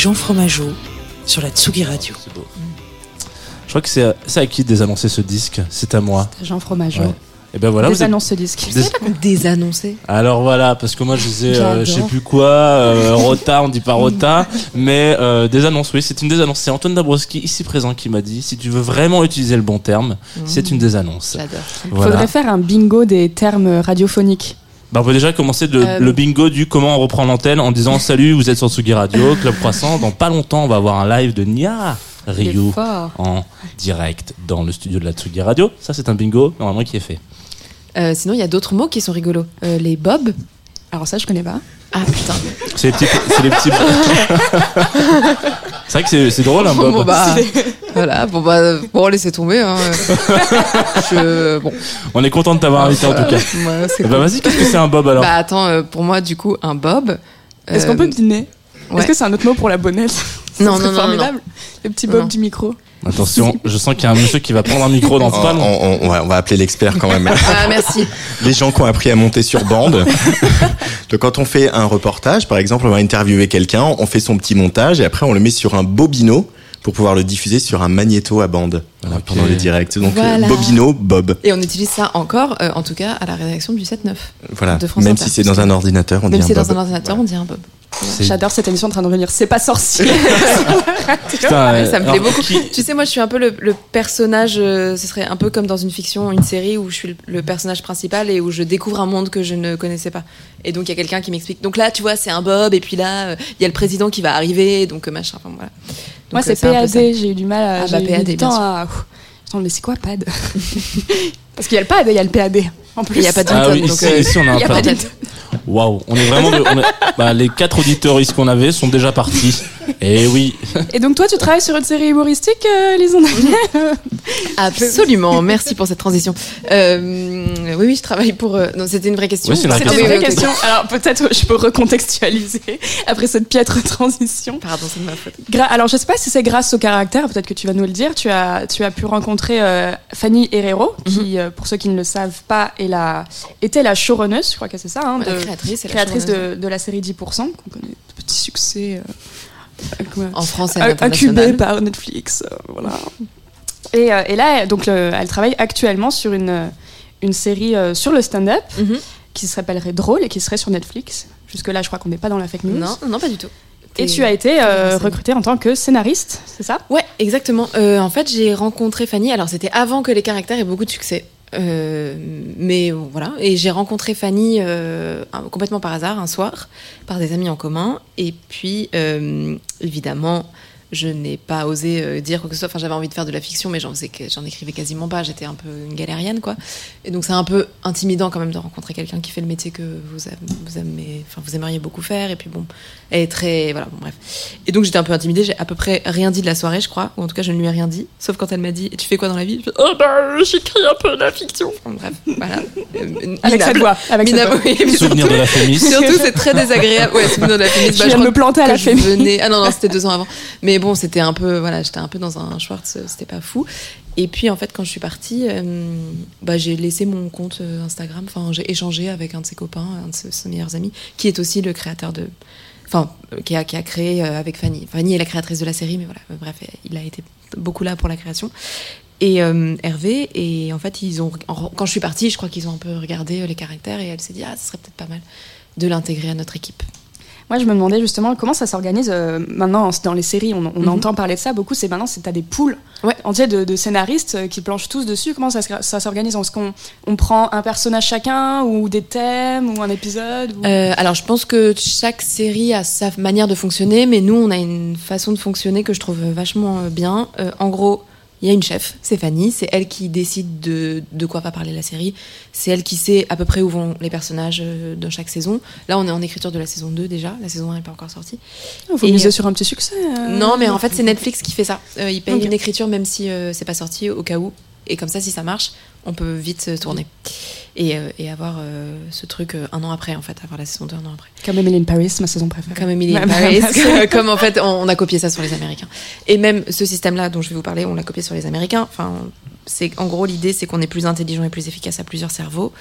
Jean Fromageau sur la Tsugi Radio. C'est beau. Je crois que c'est à, c'est à qui de désannoncer ce disque? C'est à moi. Jean Fromageau. Ouais. Et ben voilà, vous êtes- Désannonce ce disque. Dés- Désannoncer. Alors voilà, parce que moi je disais, euh, je sais plus quoi, euh, Rota, on dit pas Rota, mais euh, des annonces, oui, c'est une désannonce. C'est Antoine Dabrowski, ici présent, qui m'a dit, si tu veux vraiment utiliser le bon terme, c'est une désannonce. J'adore. Voilà. Faudrait faire un bingo des termes radiophoniques. Bah, on peut déjà commencer de- Euh, le bingo du comment on reprend l'antenne en disant salut, vous êtes sur Tsugi Radio, Club Croissant. Dans pas longtemps, on va avoir un live de Nia Ryu en direct dans le studio de la Tsugi Radio. Ça, c'est un bingo normalement qui est fait. Euh, sinon, il y a d'autres mots qui sont rigolos. Euh, les bobs. Alors ça, je connais pas. Ah putain. C'est les petits. C'est les petits. c'est vrai que c'est- c'est drôle un bob. Bon bah, voilà. Bon bah, bon laissez tomber. Hein. Je, bon. On est content de t'avoir invité en tout cas. Ouais, c'est Eh cool. vas-y, qu'est-ce que c'est un bob alors Bah attends, euh, pour moi du coup un bob. Est-ce euh, qu'on peut deviner ouais. Est-ce que c'est un autre mot pour la bonnette? Non, serait non, non, formidable. Le petit bob Non. du micro. Attention, je sens qu'il y a un monsieur qui va prendre un micro dans On, pas on- on- ouais, on va appeler l'expert quand même. Ah merci. Les gens qui ont appris à monter sur bande. Donc quand on fait un reportage, par exemple, on va interviewer quelqu'un, on fait son petit montage et après on le met sur un bobino pour pouvoir le diffuser sur un magnéto à bande voilà, pendant les directs. Donc Voilà. euh, bobino, bob. Et on utilise ça encore, euh, en tout cas à la rédaction du 7-9. Voilà. De France Même Inter, si c'est dans un ordinateur, on Même dit si un c'est dans bob. un ordinateur, on dit un bob. C'est- J'adore cette émission en train de revenir. C'est pas sorcier. Putain, euh, ça me plaît beaucoup. qui- Tu sais, moi, je suis un peu le, le personnage. euh, ce serait un peu comme dans une fiction, une série où je suis le, le personnage principal et où je découvre un monde que je ne connaissais pas. Et donc, il y a quelqu'un qui m'explique. Donc là, tu vois, c'est un Bob. Et puis là, euh, il y a le président qui va arriver. Donc, euh, machin. Enfin, voilà. Moi, c'est euh, peu PAD. J'ai eu du mal à. Ah, bah, PAD, du temps à. Attends, mais c'est quoi PAD Parce qu'il y a le PAD et il y a le PAD. En plus. Il y a pas de- Ah oui, donc, ici, euh, ici, on a Il y un a pad. Waouh, on est vraiment. de- on est- bah, les quatre auditeuristes qu'on avait sont déjà partis. Et oui. Et donc, toi, tu travailles sur une série humoristique, euh, Lison Absolument. Merci pour cette transition. Euh, oui, oui, je travaille pour. euh, Non, c'était une vraie question. Oui, c'est une vraie une question. Alors, peut-être je peux recontextualiser après cette piètre transition. Pardon, c'est de ma faute. Gra- Alors, je sais pas si c'est grâce au caractère, peut-être que tu vas nous le dire. Tu as, tu as pu rencontrer euh, Fanny Herrero, qui, euh, pour ceux qui ne le savent pas, est la, était la showrunneuse, je crois que c'est ça, hein, La de- créatrice, la créatrice showrunner. de, de la série 10%, qu'on connaît, petit succès. euh, En France et à l'international. incubé par Netflix, euh, voilà. Et, euh, et là, donc, le- elle travaille actuellement sur une, une série euh, sur le stand-up Mhm. qui s'appellerait Drôle et qui serait sur Netflix. Jusque-là, je crois qu'on n'est pas dans la fake news. Non, non, pas du tout. Et tu as été euh, recrutée en tant que scénariste, c'est ça? Ouais, exactement. Euh, en fait, j'ai rencontré Fanny. Alors, c'était avant que les caractères aient beaucoup de succès. Euh, mais voilà. Et j'ai rencontré Fanny euh, complètement par hasard un soir, par des amis en commun. Et puis, euh, évidemment, je n'ai pas osé euh, dire quoi que ce soit. Enfin, j'avais envie de faire de la fiction, mais j'en faisais que- j'en écrivais quasiment pas. J'étais un peu une galérienne, quoi. Et donc, c'est un peu intimidant quand même de rencontrer quelqu'un qui fait le métier que vous, aimez, vous, aimez, enfin, vous aimeriez beaucoup faire. Et puis, bon, elle est très. Voilà, bon, bref. Et donc, j'étais un peu intimidée. J'ai à peu près rien dit de la soirée, je crois. Ou en tout cas, je ne lui ai rien dit. Sauf quand elle m'a dit Et tu fais quoi dans la vie? Je Oh, bah, j'écris un peu de la fiction. Enfin, bref, voilà. Euh, Avec cette minable. voix. Avec voix. oui, Souvenir surtout- de la fémis. Surtout, c'est très désagréable. Ouais, souvenir de la fémis. Je Bah, crois me planter à la je fémis. venais- Ah non, non, c'était deux ans avant. Mais bon, c'était un peu, voilà, j'étais un peu dans un Schwartz, c'était pas fou. Et puis, en fait, quand je suis partie, euh, bah, j'ai laissé mon compte euh, Instagram. Enfin, j'ai échangé avec un de ses copains, un de ses, meilleurs amis, qui est aussi le créateur de. Enfin, euh, qui a, qui a créé euh, avec Fanny. Fanny est la créatrice de la série, mais voilà, euh, bref, il a été beaucoup là pour la création. Et euh, Hervé, et en fait, ils ont, quand je suis partie, je crois qu'ils ont un peu regardé euh, les caractères et elle s'est dit, ah, ce serait peut-être pas mal de l'intégrer à notre équipe. Moi, je me demandais justement comment ça s'organise euh, maintenant dans les séries. On, on Mhm. entend parler de ça beaucoup. C'est maintenant, c'est t'as des poules Ouais. entières de, de scénaristes euh, qui planchent tous dessus. Comment ça, se- ça s'organise? Est-ce qu'on on prend un personnage chacun ou des thèmes ou un épisode ou- Euh, alors, je pense que chaque série a sa manière de fonctionner, mais nous, on a une façon de fonctionner que je trouve vachement bien. Euh, en gros, il y a une chef, c'est Fanny, c'est elle qui décide de, de quoi va parler la série, c'est elle qui sait à peu près où vont les personnages euh, dans chaque saison. Là, on est en écriture de la saison 2 déjà, la saison 1 n'est pas encore sortie. Il faut et- miser sur un petit succès. euh. Non, mais en fait, c'est Netflix qui fait ça. Euh, il paye Ok. une écriture même si euh, c'est pas sorti au cas où. Et comme ça, si ça marche, on peut vite euh, tourner. Et, euh, et avoir euh, ce truc euh, un an après, en fait, avoir la saison 2 un an après. Comme Emily in Paris, ma saison préférée. Comme Emily in Paris, comme en fait, on, on a copié ça sur les Américains. Et même ce système-là dont je vais vous parler, on l'a copié sur les Américains. Enfin, c'est en gros l'idée, c'est qu'on est plus intelligent et plus efficace à plusieurs cerveaux.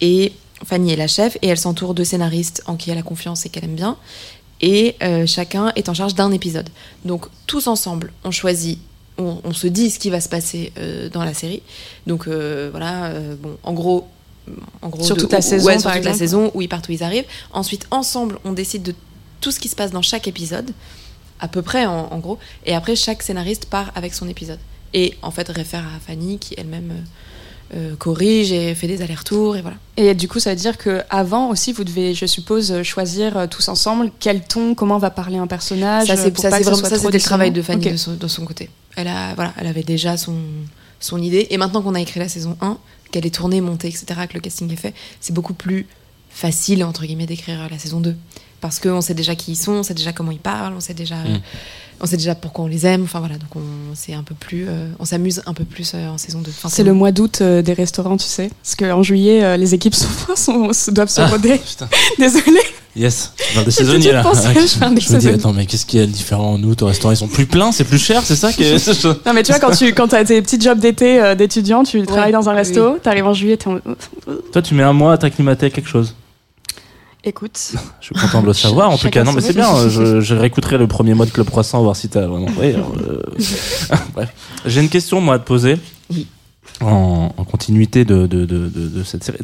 Et Fanny est la chef et elle s'entoure de scénaristes en qui elle a confiance et qu'elle aime bien. et euh, chacun est en charge d'un épisode. Donc tous ensemble, on choisit, on, on se dit ce qui va se passer euh, dans la série. Donc euh, voilà, euh, bon, en gros. En gros Sur de- toute la où- saison, ouais, sur toute la saison, où ils partent, où ils arrivent. Ensuite, ensemble, on décide de tout ce qui se passe dans chaque épisode, à peu près en, en gros. Et après, chaque scénariste part avec son épisode. Et en fait, réfère à Fanny qui elle-même euh, corrige et fait des allers-retours et voilà. Et du coup, ça veut dire que avant aussi, vous devez, je suppose, choisir tous ensemble quel ton, comment va parler un personnage. ça, c'est vraiment ça, c'était le travail de. Fanny Ok. de, son, de son côté. Elle a voilà, elle avait déjà son son idée et maintenant qu'on a écrit la saison 1, qu'elle est tournée, montée, etc., que le casting est fait, c'est beaucoup plus facile entre guillemets d'écrire la saison 2 parce qu'on sait déjà qui ils sont, on sait déjà comment ils parlent, on sait déjà Mm. on sait déjà pourquoi on les aime. Enfin voilà, donc on c'est un peu plus euh, on s'amuse un peu plus euh, en saison 2. Enfin, C'est le mois d'août euh, des restaurants, tu sais. Parce qu'en juillet, euh, les équipes sont, doivent se Ah, roder. Désolée. Yes, je parle des saisonniers là. pensé, je je me dis, saisonniers. attends, mais qu'est-ce qu'il y a de différent en août au restaurant? Ils sont plus pleins, c'est plus cher, c'est ça que. Non, mais tu vois, quand tu quand as tes petits jobs d'été euh, d'étudiant, tu travailles dans un resto, t'arrives en juillet, en... Toi, tu mets un mois à t'acclimater à quelque chose. Écoute, Je suis content de le savoir. En tout cas, non, mais c'est bien. rythme. Je, je réécouterai le premier mois de Club Croissant, voir si t'as vraiment. Oui, alors, euh, Bref. J'ai une question, moi, à te poser. Oui. En, en continuité de, de, de, de, cette série.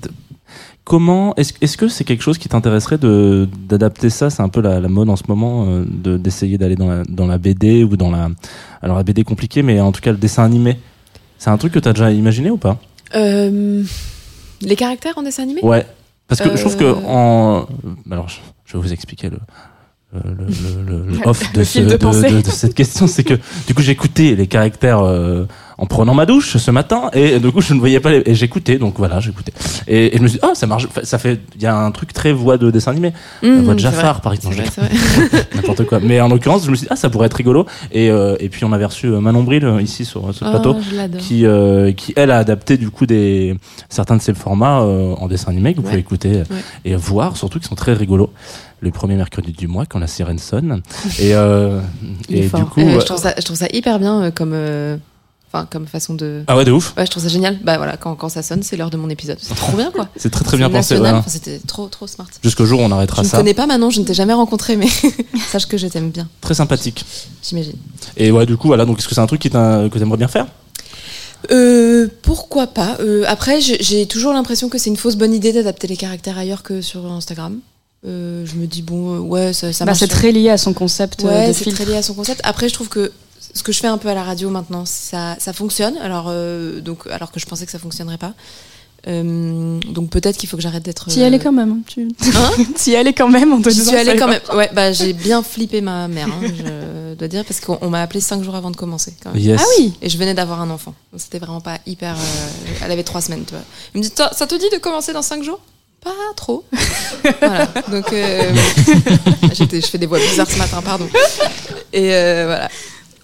Comment est-ce est-ce que c'est quelque chose qui t'intéresserait de d'adapter ça? C'est un peu la, la mode en ce moment euh, de d'essayer d'aller dans la, dans la BD ou dans la alors la BD compliquée, mais en tout cas le dessin animé. C'est un truc que t'as déjà imaginé ou pas? Euh, les caractères en dessin animé? Ouais. Parce que je trouve que Euh. en alors je, je vais vous expliquer le le, le, le- le off de, Le ce- de de, pensée. de- de cette question, c'est que du coup j'écoutais les caractères euh, en prenant ma douche ce matin et du coup je ne voyais pas les et j'écoutais donc voilà j'écoutais et, et je me suis dit oh ça marche ça fait il y a un truc très voix de dessin animé la voix de Mmh, Jafar par exemple n'importe quoi mais en l'occurrence je me suis dit ah ça pourrait être rigolo et euh, et puis on avait reçu euh, Manon Bril euh, ici sur ce plateau Oh, l'adore. qui, euh, qui elle a adapté du coup des certains de ses formats euh, en dessin animé que vous Ouais. pouvez écouter Ouais. et voir surtout qui sont très rigolos le premier mercredi du mois quand la sirène sonne et euh, et du coup Euh, euh, je, trouve ça, je trouve ça hyper bien comme, euh, enfin, comme façon de. ah ouais de ouf Ouais, je trouve ça génial. Bah voilà, quand, quand ça sonne, c'est l'heure de mon épisode. C'est trop bien quoi. c'est très très bien pensé ouais. enfin, C'était trop trop smart. jusqu'au jour où on Je arrêtera ne ça connais pas Manon, je ne t'ai jamais rencontré, mais sache que je t'aime bien, très sympathique j'imagine. et ouais du coup voilà donc est-ce que c'est un truc qui que t'aimerais bien faire? Euh, pourquoi pas Euh, Après, j'ai toujours l'impression que c'est une fausse bonne idée d'adapter les caractères ailleurs que sur Instagram. Euh, je me dis bon, euh, ouais, ça, ça bah, marche. c'est très lié à son concept euh, Ouais, de c'est très lié à son concept. Après, je trouve que ce que je fais un peu à la radio maintenant, ça, ça fonctionne. Alors, euh, donc, alors que je pensais que ça fonctionnerait pas. Euh, donc peut-être qu'il faut que j'arrête d'être. T'y allais quand même. hein, Tu Hein T'y allais quand même en te disant suis allée ça quand même. Ouais, bah j'ai bien flippé ma mère, hein, je dois dire, parce qu'on on m'a appelé cinq jours avant de commencer. Quand même. yes Ah oui Et je venais d'avoir un enfant. C'était vraiment pas hyper. euh, elle avait trois semaines, tu vois. Il me dit Toi, Ça te dit de commencer dans cinq jours? Pas trop. voilà. Donc, euh, je fais des voix bizarres ce matin, pardon. Et euh, voilà.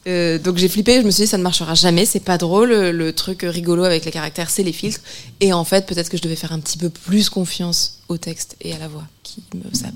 Euh, donc j'ai flippé, je me suis dit ça ne marchera jamais, c'est pas drôle, le, truc rigolo avec les caractères c'est les filtres. Et en fait peut-être que je devais faire un petit peu plus confiance au texte et à la voix, qui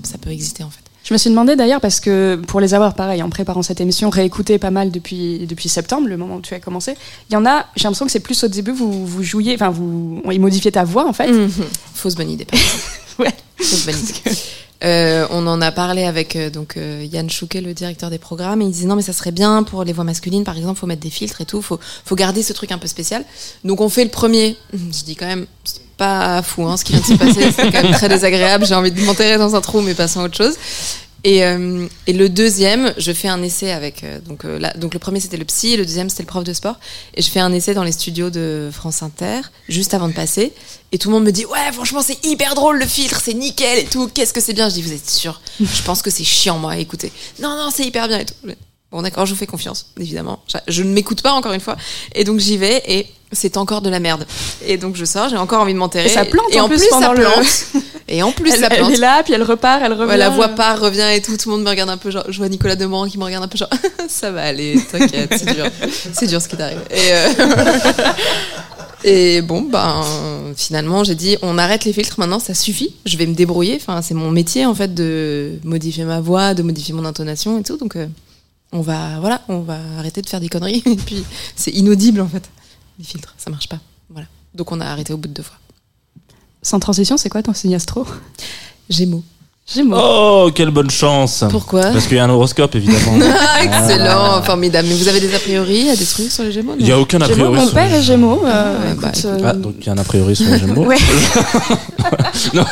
ça peut exister en fait. Je me suis demandé d'ailleurs parce que pour les avoir pareil en préparant cette émission réécouté pas mal depuis depuis septembre le moment où tu as commencé il y en a j'ai l'impression que c'est plus au début vous vous jouiez enfin vous on modifiait ta voix en fait Mhm. Fausse bonne idée. par. Ouais. Fausse bonne idée. Euh, on en a parlé avec euh, donc euh, Yann Chouquet, le directeur des programmes, et il disait non mais ça serait bien pour les voix masculines, par exemple, faut mettre des filtres et tout, faut faut garder ce truc un peu spécial. Donc on fait le premier. Je dis quand même pas fou hein, ce qui vient de se passer, c'est quand même très désagréable. J'ai envie de m'enterrer dans un trou, mais passons à autre chose. Et, euh, et le deuxième, je fais un essai avec euh, donc euh, donc le premier c'était le psy, le deuxième c'était le prof de sport, et je fais un essai dans les studios de France Inter juste avant de passer, et tout le monde me dit ouais franchement c'est hyper drôle le filtre, c'est nickel et tout, qu'est-ce que c'est bien, je dis vous êtes sûr? Je pense que c'est chiant moi à écouter. Non non c'est hyper bien et tout. Bon d'accord, je vous fais confiance évidemment. Je, ne m'écoute pas encore une fois, et donc j'y vais et c'est encore de la merde. Et donc je sors, j'ai encore envie de m'enterrer. Et ça plante et en plus plus, ça le- plante. Et en plus elle, ça elle plante. est là puis elle repart elle revient Ouais, la voix part, revient et tout. Tout le monde me regarde un peu, genre, je vois Nicolas Demorand qui me regarde un peu, genre, ça va aller, t'inquiète, c'est dur. C'est dur ce qui t'arrive. Et, euh, et bon, ben, finalement, j'ai dit, on arrête les filtres maintenant, ça suffit. Je vais me débrouiller. Enfin, c'est mon métier, en fait, de modifier ma voix, de modifier mon intonation et tout. Donc, euh, on va, voilà, on va arrêter de faire des conneries. Et puis, c'est inaudible, en fait. Les filtres, ça marche pas. Voilà. Donc, on a arrêté au bout de deux fois. sans transition c'est quoi ton signe astro? Gémeaux. Gémeaux. Oh, quelle bonne chance Pourquoi? Parce qu'il y a un horoscope, évidemment. Ah, Excellent, formidable. Mais vous avez des a priori, a des trucs sur les Gémeaux? Il y a aucun a Gémeaux, priori. mon sur- père est Gémeaux. euh, écoute, bah, euh, Ah, donc il y a un a priori sur les Gémeaux. Ouais. non.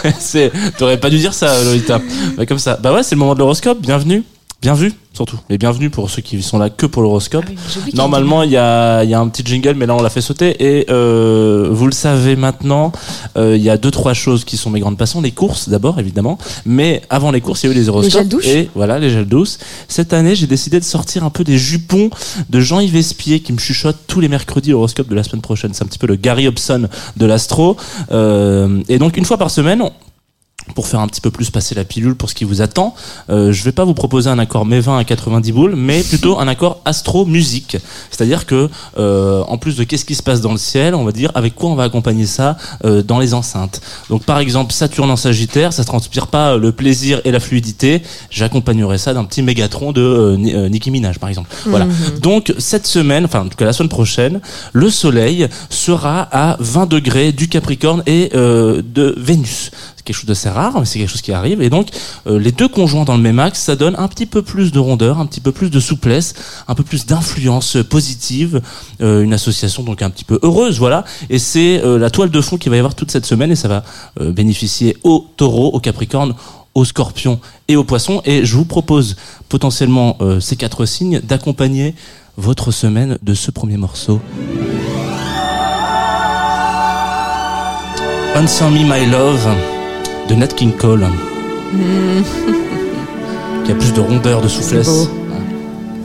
T'aurais pas dû dire ça, Lolita. Bah, comme ça. Bah ouais, c'est le moment de l'horoscope. Bienvenue. Bien vu, surtout. Et bienvenue pour ceux qui sont là que pour l'horoscope. Ah oui, Normalement, il y a, il y a un petit jingle, mais là, on l'a fait sauter. Et euh, vous le savez maintenant, euh, il y a deux, trois choses qui sont mes grandes passions. Les courses, d'abord, évidemment. Mais avant les courses, il y a eu les horoscopes. douches. Et voilà, les gels douces. Cette année, j'ai décidé de sortir un peu des jupons de Jean-Yves Espier qui me chuchote tous les mercredis l'horoscope de la semaine prochaine. C'est un petit peu le Gary Hobson de l'astro. Euh, et donc, une fois par semaine, pour faire un petit peu plus passer la pilule pour ce qui vous attend, euh, je vais pas vous proposer un accord Mévin à 90 boules, mais plutôt un accord astro-musique. C'est-à-dire que, euh, en plus de qu'est-ce qui se passe dans le ciel, on va dire avec quoi on va accompagner ça euh, dans les enceintes. Donc par exemple, Saturne en Sagittaire, ça transpire pas le plaisir et la fluidité. J'accompagnerai ça d'un petit mégatron de euh, Ni- euh, Nicki Minaj, par exemple. Voilà. Donc cette semaine, enfin en tout cas la semaine prochaine, le Soleil sera à 20 degrés du Capricorne et euh, de Vénus. Quelque chose d'assez rare, mais c'est quelque chose qui arrive. Et donc euh, les deux conjoints dans le même axe, ça donne un petit peu plus de rondeur, un petit peu plus de souplesse, un peu plus d'influence positive, euh, une association donc un petit peu heureuse, voilà. Et c'est euh, la toile de fond qui va y avoir toute cette semaine et ça va euh, bénéficier au Taureau, au Capricorne, aux Scorpions et aux Poissons. Et je vous propose potentiellement euh, ces quatre signes d'accompagner votre semaine de ce premier morceau. Answer Me My Love de Nat King Cole. Qui a plus de rondeur, de souplesse.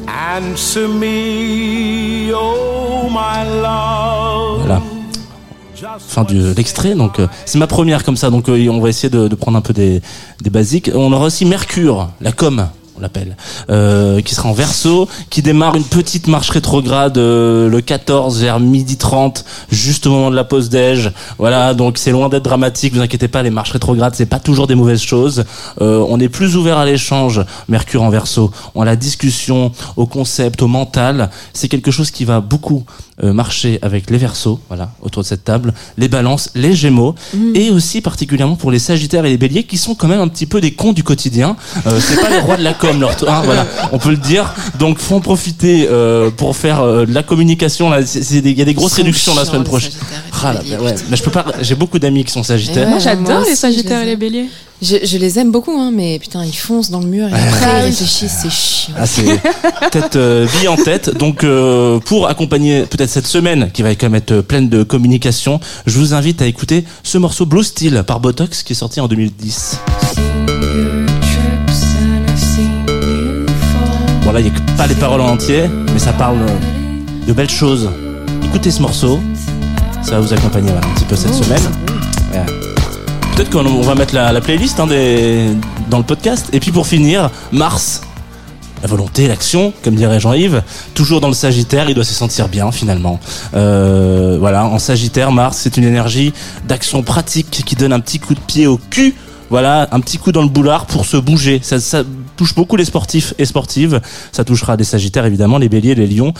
Answer me, oh my love. Voilà. Fin de l'extrait, donc euh, c'est ma première comme ça, donc euh, on va essayer de, de prendre un peu des, des basiques. On aura aussi Mercure, la com, on l'appelle, euh, qui sera en verso, qui démarre une petite marche rétrograde euh, le 14 vers midi 30, juste au moment de la pause déj. Voilà, donc c'est loin d'être dramatique, vous inquiétez pas, les marches rétrogrades c'est pas toujours des mauvaises choses. Euh, on est plus ouvert à l'échange, Mercure en verso, on a la discussion, au concept, au mental. C'est quelque chose qui va beaucoup euh, marcher avec les versos, voilà, autour de cette table, les balances, les gémeaux, et aussi particulièrement pour les sagittaires et les béliers qui sont quand même un petit peu des cons du quotidien. Euh, c'est pas les rois de la com, leur voilà, on peut le dire. Donc faut en profiter euh, pour faire euh, de la communication. Là, il y a des grosses réductions la semaine prochaine. Ah là, bah ouais. putain. Mais je peux pas. J'ai beaucoup d'amis qui sont sagittaires. Ouais. Moi, j'adore les Sagittaires et les Béliers. Je, je les aime beaucoup, hein, mais putain, ils foncent dans le mur et après ils réfléchissent, c'est chiant. Ah, c'est tête euh, vie en tête. Donc euh, pour accompagner peut-être cette semaine qui va quand même être pleine de communication, je vous invite à écouter ce morceau Blue Steel par Botox qui est sorti en 2010. Bon là il n'y a pas les paroles en entier, mais ça parle de belles choses. Écoutez ce morceau, ça va vous accompagner un petit peu cette semaine. Ouais. Peut-être qu'on on va mettre la, la playlist hein, des, dans le podcast. Et puis pour finir, Mars. La volonté, l'action, comme dirait Jean-Yves, toujours dans le Sagittaire, il doit se sentir bien finalement. Euh, voilà, en Sagittaire, Mars, c'est une énergie d'action pratique qui donne un petit coup de pied au cul. Voilà, un petit coup dans le boulard pour se bouger. Ça, ça touche beaucoup les sportifs et sportives. Ça touchera des Sagittaires évidemment, les Béliers, les Lions.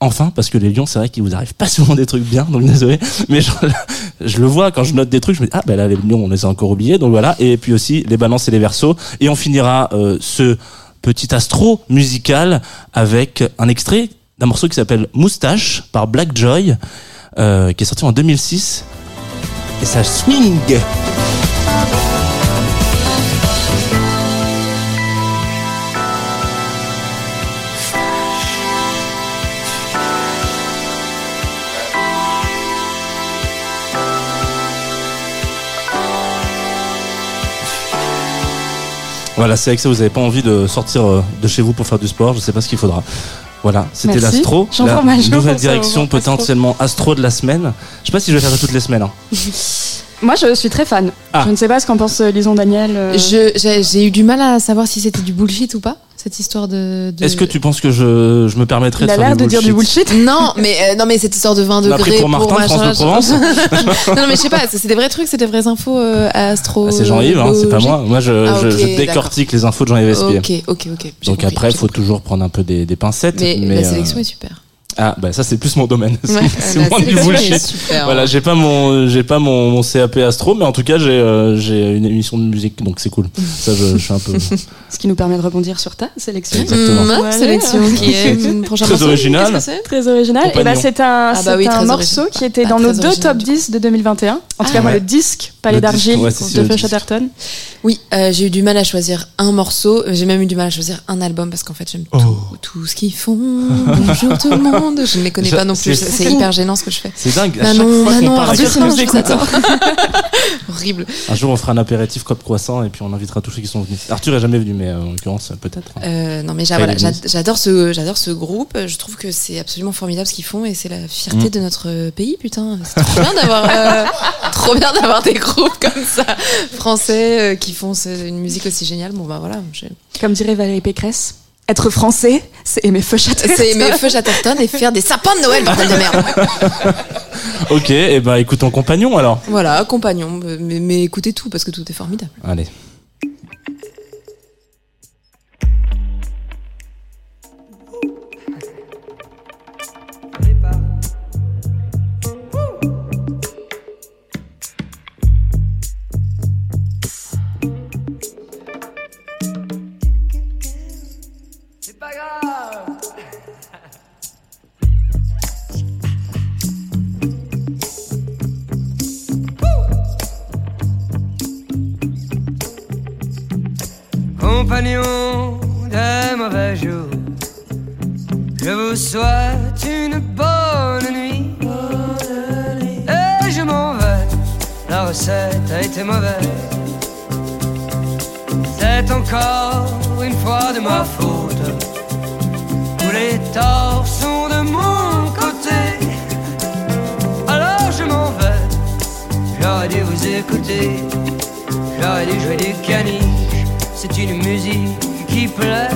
Enfin, parce que les Lions, c'est vrai qu'il vous arrive pas souvent des trucs bien, donc désolé. Mais je, le vois quand je note des trucs, je me dis ah ben là les Lions, on les a encore oubliés, donc voilà. Et puis aussi les Balances et les Verseaux. Et on finira euh, ce petit astro musical avec un extrait d'un morceau qui s'appelle Moustache par Black Joy, euh, qui est sorti en 2006. Et ça swing. Voilà, c'est avec ça, vous n'avez pas envie de sortir euh, de chez vous pour faire du sport, je sais pas ce qu'il faudra. Voilà, c'était l'astro, la nouvelle direction astro. potentiellement astro de la semaine. Je sais pas si je vais faire ça toutes les semaines. hein. Moi, je suis très fan. Ah. Je ne sais pas ce qu'en pense euh, Lison Daniel. euh, j'ai eu du mal à savoir si c'était du bullshit ou pas, cette histoire de. de- Est-ce que tu penses que je, je me permettrais Il de a faire l'air de dire du bullshit. Non, mais euh, non, mais cette histoire de 20 On a degrés pris pour Martin, machin, France de Provence. non, mais je sais pas, c'est des vrais trucs, c'est des vraies infos euh, astro. Ah, c'est Jean-Yves, hein, c'est pas moi. Moi, je, Ah, je- ok, je décortique les infos de Jean-Yves Espier. Ok, ok, ok. Donc compris, après, il faut compris. toujours prendre un peu des, des pincettes. Mais, mais, la euh, sélection est super. Ah, bah ça c'est plus mon domaine. C'est- Ouais, c'est la moins du bullshit. super. Voilà, j'ai pas mon j'ai pas mon, mon CAP astro, mais en tout cas j'ai euh, j'ai une émission de musique, donc c'est cool. Ça, je, je suis un peu Ce qui nous permet de rebondir sur ta sélection. Exactement. Voilà. sélection qui est une prochaine Très morceau. original. Qu'est-ce que c'est Très original. Et bah, c'est un, Ah bah oui, un morceau qui était Pas dans nos deux original, top du 10 de 2021. En tout cas, moi, ouais. le disque, disque, d'argile ouais, de Feu. Chatterton. Oui, euh, j'ai eu du mal à choisir un morceau. J'ai même eu du mal à choisir un album parce qu'en fait j'aime Oh. tout, tout ce qu'ils font. Bonjour tout le monde. Je ne les connais pas non plus. c'est hyper gênant ce que je fais. C'est dingue. À Bah chaque non, fois qu'on non, parle. Horrible. Un jour, on fera un apéritif cop croissant et puis on invitera tous ceux qui sont venus. Arthur est jamais venu, mais euh, en l'occurrence, peut-être. Euh, non mais voilà, j'adore ce j'adore ce groupe. Je trouve que c'est absolument formidable ce qu'ils font et c'est la fierté Mm. de notre pays. Putain, c'est trop bien d'avoir euh, trop bien d'avoir des groupes comme ça français euh, qui font ce- une musique aussi géniale. Bon bah voilà, Comme dirait Valérie Pécresse, être français, c'est aimer Feu Chatterton. c'est aimer Feu Chatterton et faire des sapins de Noël bordel de merde. Ok, et bah écoute en compagnon alors. Voilà, compagnon. Mais, mais écoutez tout parce que tout est formidable. Allez. Compagnons des mauvais jours, je vous souhaite une bonne nuit. Et je m'en vais, la recette a été mauvaise. C'est encore une fois de ma faute. Tous les torts sont de mon côté. Alors je m'en vais, j'aurais dû vous écouter. J'aurais dû jouer du caniche, c'est une musique qui plaît.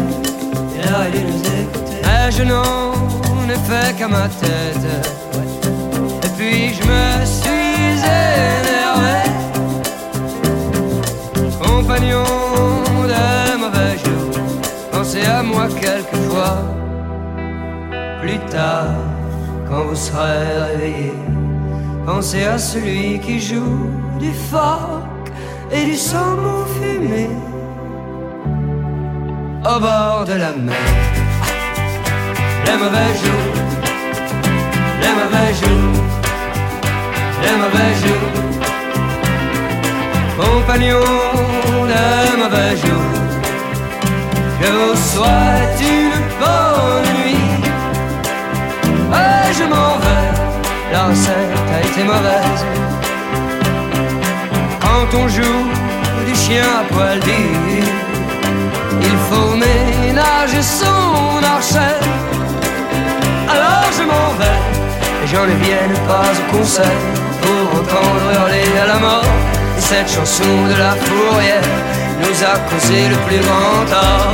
Je n'en ai fait qu'à ma tête. Et puis je me suis énervé. Compagnon de mauvais jours, pensez à moi quelquefois. Plus tard, quand vous serez réveillé, pensez à celui qui joue du phoque et du saumon fumé au bord de la mer. Les mauvais jours, les mauvais jours, les mauvais jours, compagnons de mauvais jours, je vous souhaite une bonne nuit. Et je m'en vais, la a été mauvaise. Quand on joue du chien à poil dur, il faut ménager son archet. Alors je m'en vais, et j'en ne vienne pas au concert pour entendre hurler à la mort. Et cette chanson de la fourrière nous a causé le plus grand tort.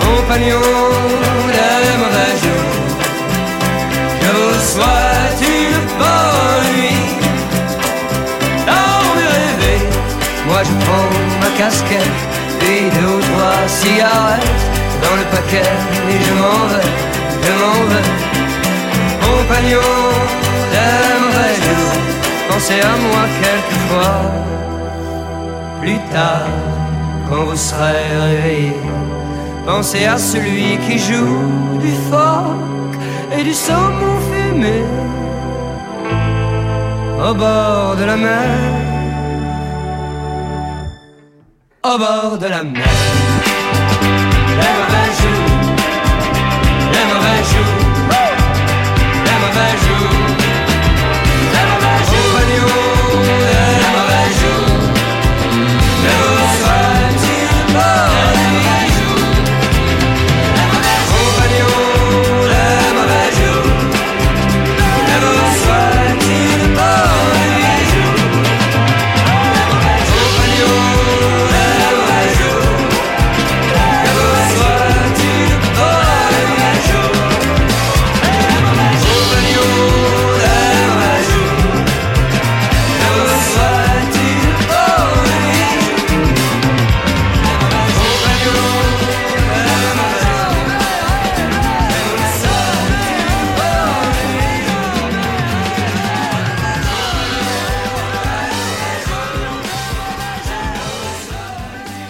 Compagnons des mauvais jours, je vous souhaite une moi je prends ma casquette et deux ou trois cigarettes dans le paquet et je m'en vais, je m'en vais. Compagnons des mauvais jours, pensez à moi quelquefois. Plus tard, quand vous serez réveillés, pensez à celui qui joue du phoque et du saumon fumé au bord de la mer, au bord de la mer.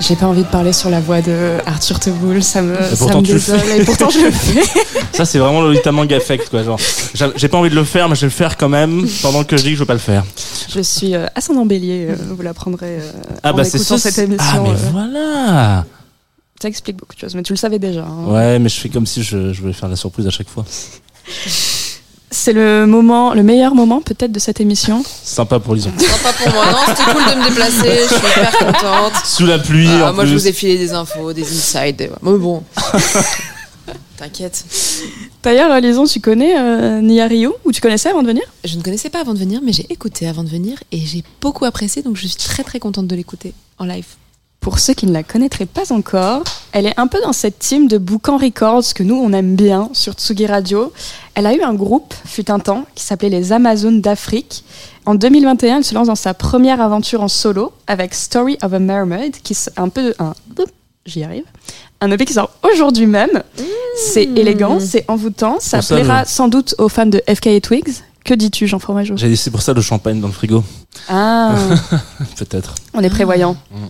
J'ai pas envie de parler sur la voix de Arthur Teboul, ça me, ça pourtant, me tu le désole. fais. Et pourtant, je le fais. Ça, c'est vraiment le Lolita Mang affect, quoi. Genre, j'ai pas envie de le faire, mais je vais le faire quand même, pendant que je dis que je veux pas le faire. Je suis euh, ascendant bélier, euh, vous l'apprendrez euh, Ah, en bah, c'est écoutant ça. cette émission. Ah, mais euh. voilà. Ça explique beaucoup de choses, mais tu le savais déjà. hein. Ouais, mais je fais comme si je, je voulais faire la surprise à chaque fois. C'est le moment, le meilleur moment peut-être de cette émission. Sympa pour Lison. Pas pour moi. Non, c'était cool de me déplacer. Je suis hyper contente. Sous la pluie, Ah, en moi, je vous ai filé des infos, des insides. des- Mais bon. T'inquiète. D'ailleurs, Lison, tu connais euh, Nia Ryu ou tu connaissais avant de venir? Je ne connaissais pas avant de venir, mais j'ai écouté avant de venir et j'ai beaucoup apprécié, donc je suis très très contente de l'écouter en live. Pour ceux qui ne la connaîtraient pas encore, elle est un peu dans cette team de Boucan Records que nous on aime bien sur Tsugi Radio. Elle a eu un groupe, fut un temps, qui s'appelait les Amazones d'Afrique. En 2021, elle se lance dans sa première aventure en solo avec Story of a Mermaid, qui est un peu un, j'y arrive, un EP qui sort aujourd'hui même. C'est élégant, c'est envoûtant, ça Pour ça, plaira sans doute aux fans de FK Twigs. Que dis-tu, Jean Fromageau? J'ai laissé pour ça le champagne dans le frigo. Ah, Peut-être. on est prévoyant. Mm.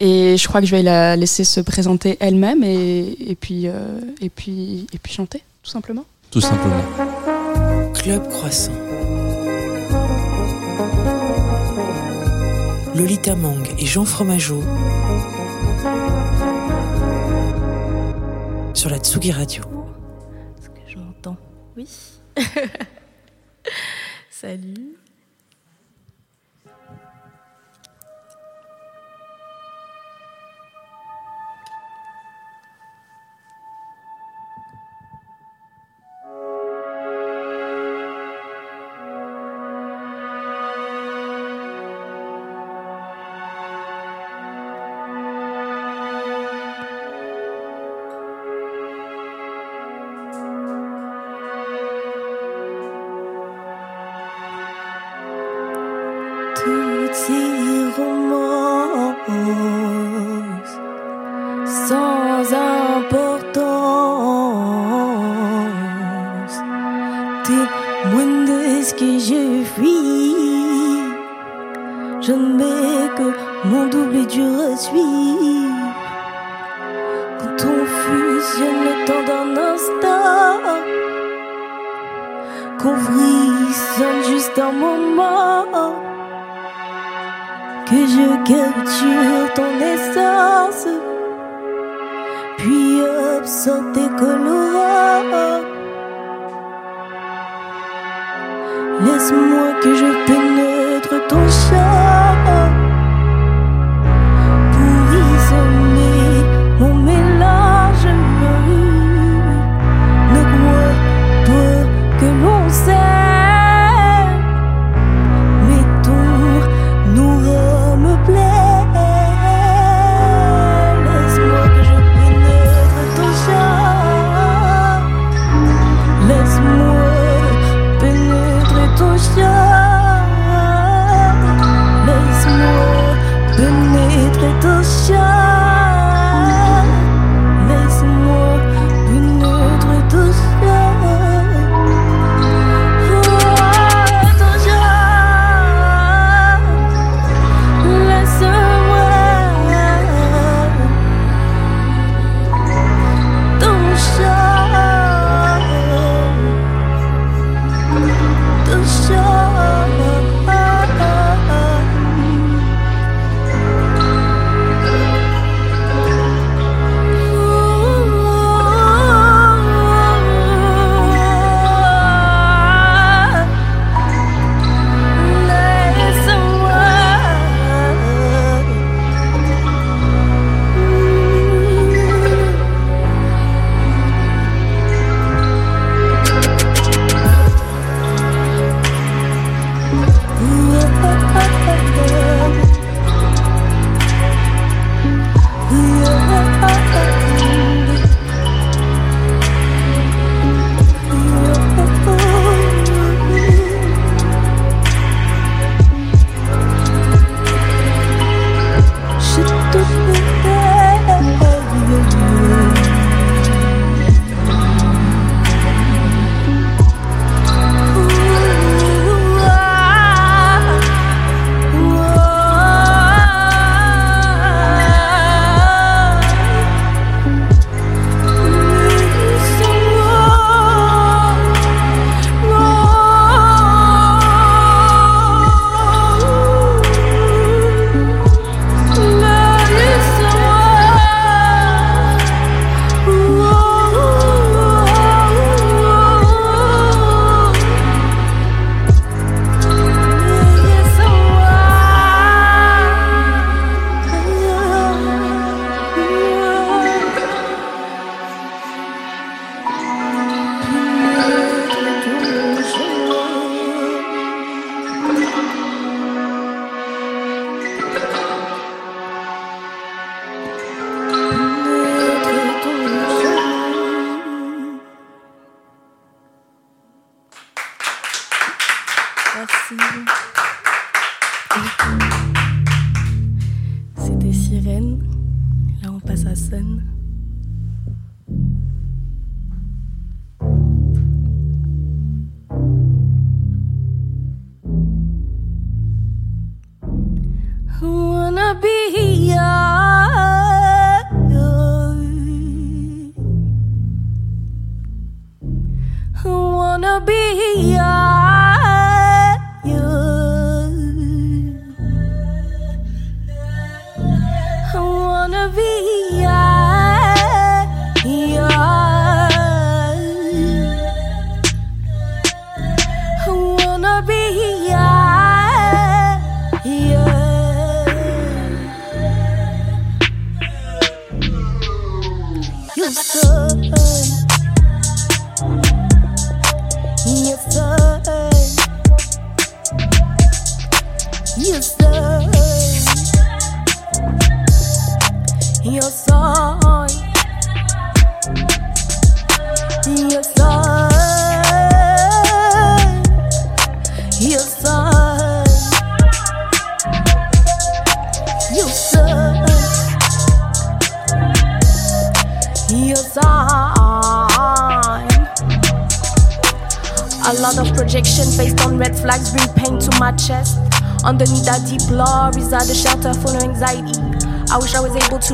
Et je crois que je vais la laisser se présenter elle-même et, et puis euh, et puis et puis chanter tout simplement. Tout simplement. Club Croissant. Lolita Mang et Jean Fromageau sur la Tsugi Radio. ce que j'entends. Oui. Salut.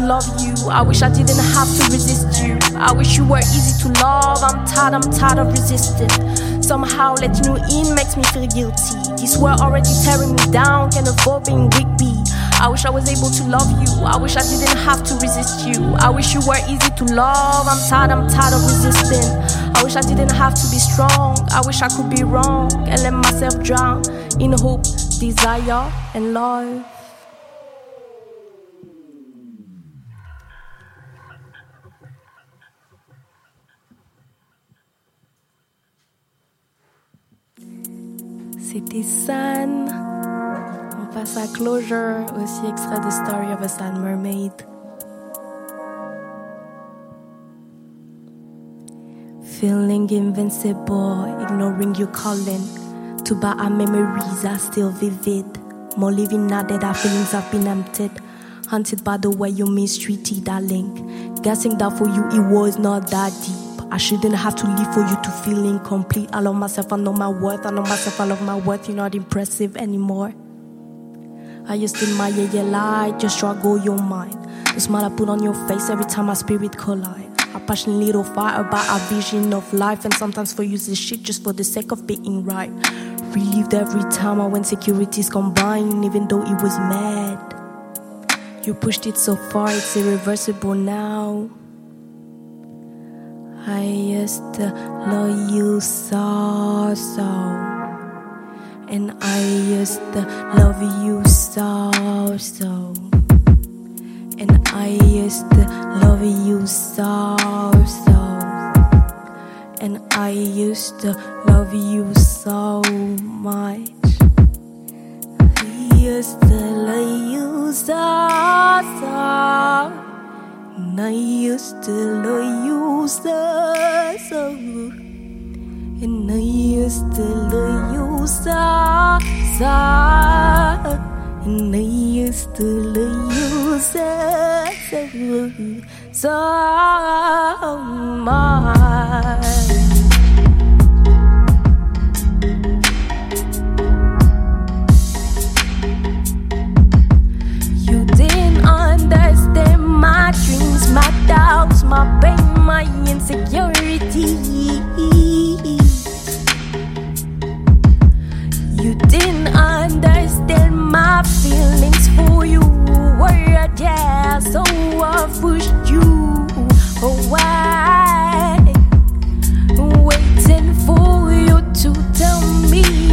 Love you. I wish I didn't have to resist you. I wish you were easy to love. I'm tired, I'm tired of resisting. Somehow letting you in makes me feel guilty. This world already tearing me down, can avoid being weak be. I wish I was able to love you. I wish I didn't have to resist you. I wish you were easy to love. I'm tired, I'm tired of resisting. I wish I didn't have to be strong. I wish I could be wrong and let myself drown in hope, desire, and love. Closure, aussi extrait de Story of a Sad Mermaid. Feeling invincible, ignoring your calling. Too bad our memories are still vivid. More living now that our feelings have been emptied. Haunted by the way you mistreated, darling. Guessing that for you it was not that deep. I shouldn't have to live for you to feel incomplete. I love myself, I know my worth. I know myself, I love my worth. You're not impressive anymore. I used to admire your light, your struggle, your mind. The smile I put on your face every time our spirit collide. A passionate little fight about our vision of life, and sometimes for you this shit just for the sake of being right. Relieved every time I went securities combined, even though it was mad. You pushed it so far, it's irreversible now. I to love you so, so. And I to love you so, so. And I used to love you so, so. And I used to love you so much. I used to love you so, so. And I used to love you so, so. And I used to love you so, so. And I used to love you so, so, so much. You didn't understand my dreams, my doubts, my pain, my insecurity. You didn't understand my feelings for you. Were a yeah, so I pushed you away. Waiting for you to tell me.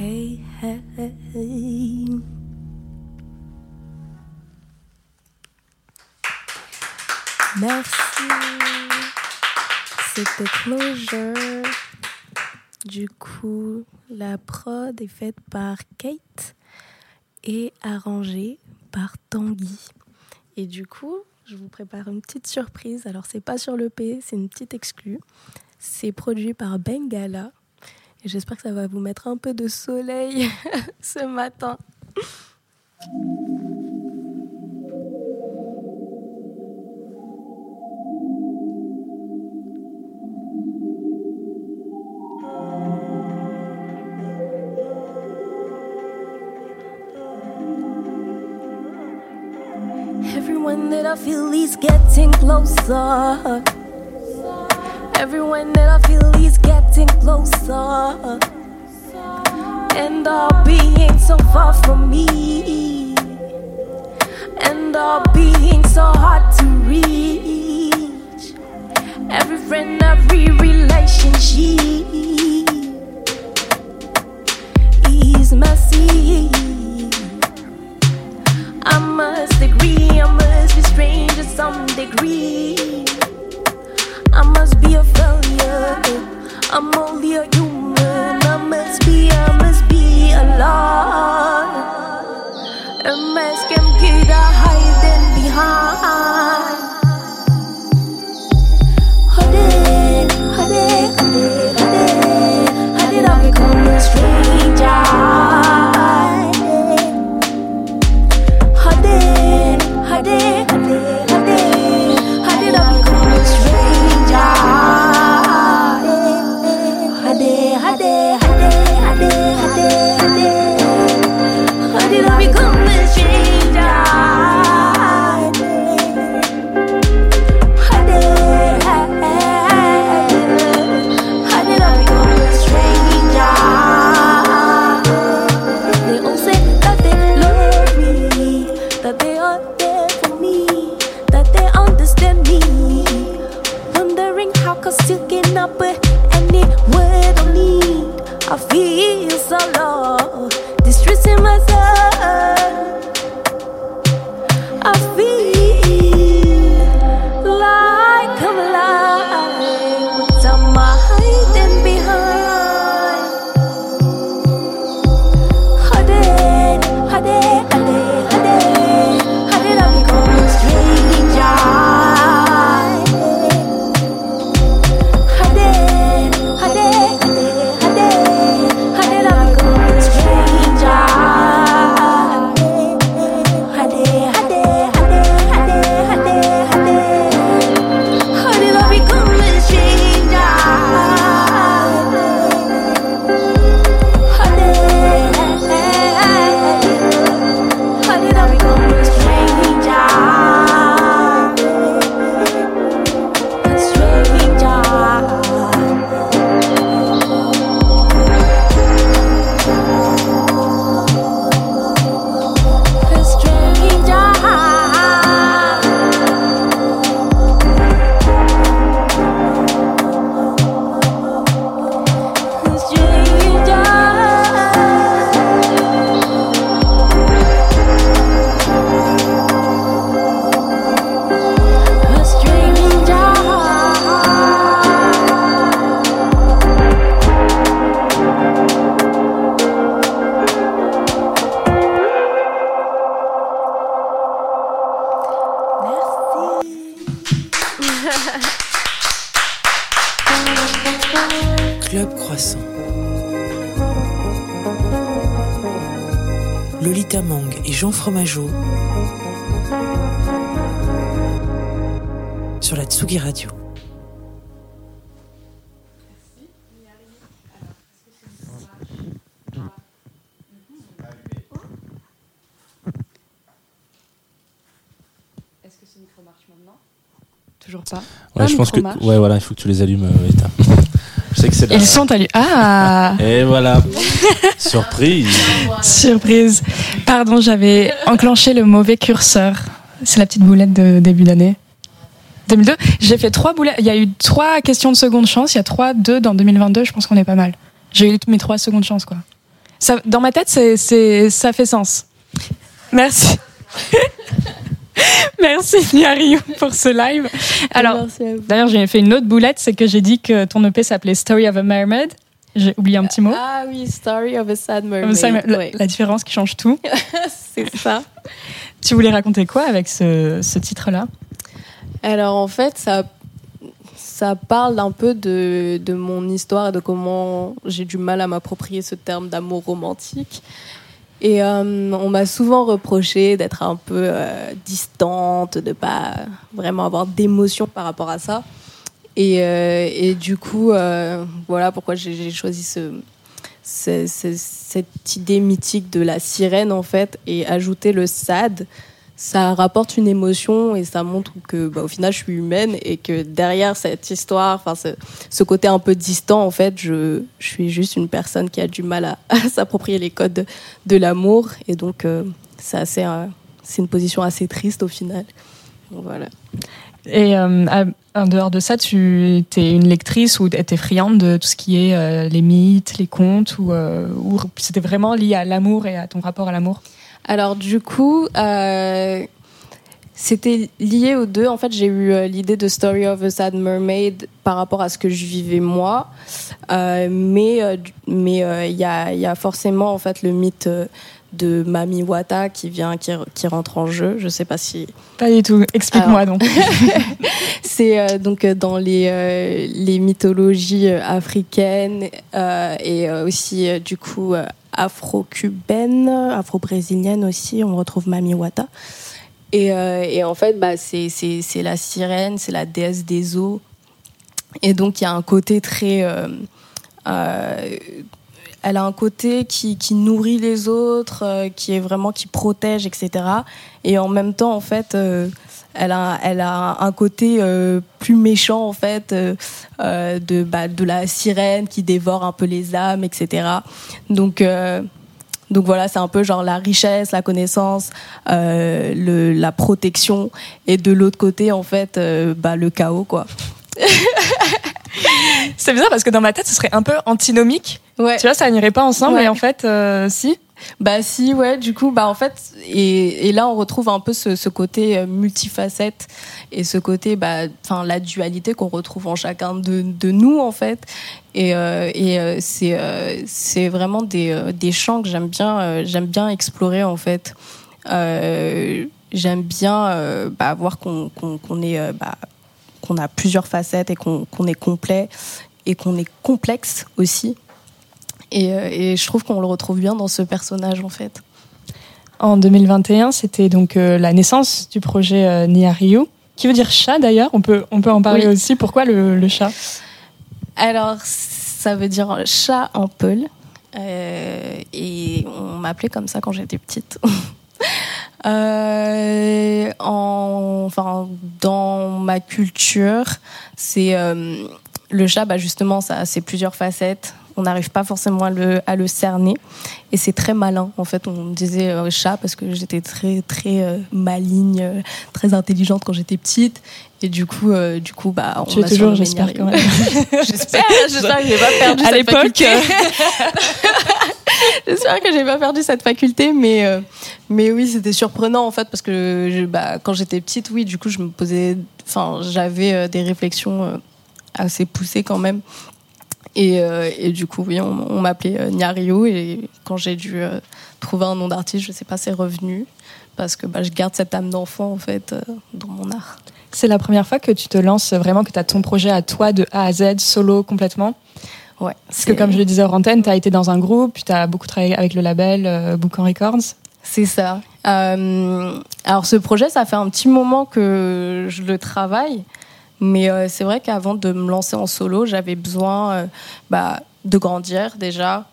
hey, hey. Merci. C'était Closure. Du coup, la prod est faite par Kate et arrangée par Tanguy. Et du coup, je vous prépare une petite surprise. Alors, c'est pas sur le P, c'est une petite exclue. C'est produit par Bengala, et j'espère que ça va vous mettre un peu de soleil ce matin. Everyone that I feel is getting closer. Everyone that I feel is getting closer. And all being so far from me. And all being so hard to reach. Every friend, every relationship is messy. I must agree, I must be strange to some degree. I must be a failure. I'm only a human. I must be, I must be alone. Mask I'm good hiding behind. Toujours pas. Ouais, je pense que marche. ouais, voilà, il faut que tu les allumes, euh, je sais que c'est la- Ils sont allumés. Ah Et voilà, surprise. Surprise. Pardon, j'avais enclenché le mauvais curseur. C'est la petite boulette de début d'année. 2002. J'ai fait trois boulettes. Il y a eu trois questions de seconde chance. Il y a trois, deux dans 2022. Je pense qu'on est pas mal. J'ai eu mes trois secondes chances, quoi. Ça, dans ma tête, c'est, c'est, ça fait sens. Merci. Merci Niario pour ce live. Alors, d'ailleurs, j'ai fait une autre boulette, c'est que j'ai dit que ton EP s'appelait Story of a Mermaid. J'ai oublié un petit mot. Ah oui, Story of a Sad Mermaid. la, différence qui change tout. c'est ça. Tu voulais raconter quoi avec ce, ce titre-là? Alors en fait, ça, ça parle un peu de, de mon histoire et de comment j'ai du mal à m'approprier ce terme d'amour romantique. Et euh, on m'a souvent reproché d'être un peu euh, distante, de pas vraiment avoir d'émotion par rapport à ça. Et, euh, du coup, voilà pourquoi j'ai choisi ce, ce- ce- cette idée mythique de la sirène en fait et ajouter le sad ça rapporte une émotion et ça montre que bah, au final je suis humaine et que derrière cette histoire enfin ce, côté un peu distant en fait je, suis juste une personne qui a du mal à, s'approprier les codes de, l'amour. Et donc euh, c'est assez euh, c'est une position assez triste au final. Voilà. Et euh, en dehors de ça, tu es une lectrice ou tu friande de tout ce qui est les mythes, les contes, ou c'était vraiment lié à l'amour et à ton rapport à l'amour? Alors du coup, euh, c'était lié aux deux. En fait, j'ai eu euh, l'idée de Story of a Sad Mermaid par rapport à ce que je vivais moi, Euh, mais mais il y, a, il y a forcément en fait le mythe de Mami Wata qui vient qui, qui rentre en jeu. Je sais pas si Pas du tout. Explique-moi donc. c'est euh, donc dans les, euh, les mythologies africaines euh, et aussi du coup afro-cubaines, afro-brésiliennes aussi, on retrouve Mami Wata. Et, euh, en fait, bah, c'est la sirène, c'est la déesse des eaux. Et donc, il y a un côté très. euh, euh, elle a un côté qui, qui nourrit les autres, qui est vraiment qui protège, etc. Et en même temps, en fait, elle a, elle a un côté euh, plus méchant en fait euh, euh, de, bah, de la sirène qui dévore un peu les âmes, etc. Donc euh, donc voilà, c'est un peu genre la richesse, la connaissance, le, la protection, et de l'autre côté en fait, bah, le chaos quoi. C'est bizarre parce que dans ma tête, ce serait un peu antinomique. Ouais. Tu vois, ça n'irait pas ensemble, Ouais. et en fait, si. Bah si, ouais, du coup, bah en fait, et, et là on retrouve un peu ce, côté euh, multifacette et ce côté, bah, enfin la dualité qu'on retrouve en chacun de, de nous en fait. Et, euh, et euh, c'est vraiment des, des champs que j'aime bien, j'aime bien explorer en fait. J'aime bien bah, voir qu'on qu'on est, bah, qu'on a plusieurs facettes et qu'on qu'on est complet et qu'on est complexe aussi. Et, euh, et je trouve qu'on le retrouve bien dans ce personnage en fait. En 2021, c'était donc euh, la naissance du projet euh, Nia Ryu, qui veut dire chat d'ailleurs? On peut, on peut en parler Oui. aussi. Pourquoi le, le chat? Alors, ça veut dire chat en peul. Euh, et on m'appelait comme ça quand j'étais petite. Euh, en, enfin, dans ma culture, c'est euh, le chat. Bah justement, ça, c'est plusieurs facettes. On n'arrive pas forcément à le, à le cerner, et c'est très malin. En fait, on me disait euh, chat parce que j'étais très très euh, maligne, euh, très intelligente quand j'étais petite, et du coup, euh, du coup, bah, on toujours, j'espère quand même. J'espère, j'espère que j'ai pas perdu À cette faculté. j'espère que j'ai pas perdu cette faculté, mais euh, mais oui, c'était surprenant en fait parce que je- bah, quand j'étais petite, oui, du coup, je me posais, enfin, j'avais euh, des réflexions euh, assez poussées quand même. Et, euh, et du coup, oui, on, on m'appelait euh, et quand j'ai dû euh, trouver un nom d'artiste, je sais pas, c'est revenu parce que bah, je garde cette âme d'enfant en fait euh, dans mon art. C'est la première fois que tu te lances vraiment, que tu as ton projet à toi de A à Z, solo complètement? Ouais. Parce que comme je le disais hors antenne, tu as été dans un groupe, puis tu as beaucoup travaillé avec le label Boucan Records. C'est ça. Alors ce projet, ça fait un petit moment que je le travaille, mais euh, c'est vrai qu'avant de me lancer en solo, j'avais besoin euh, bah, de grandir déjà,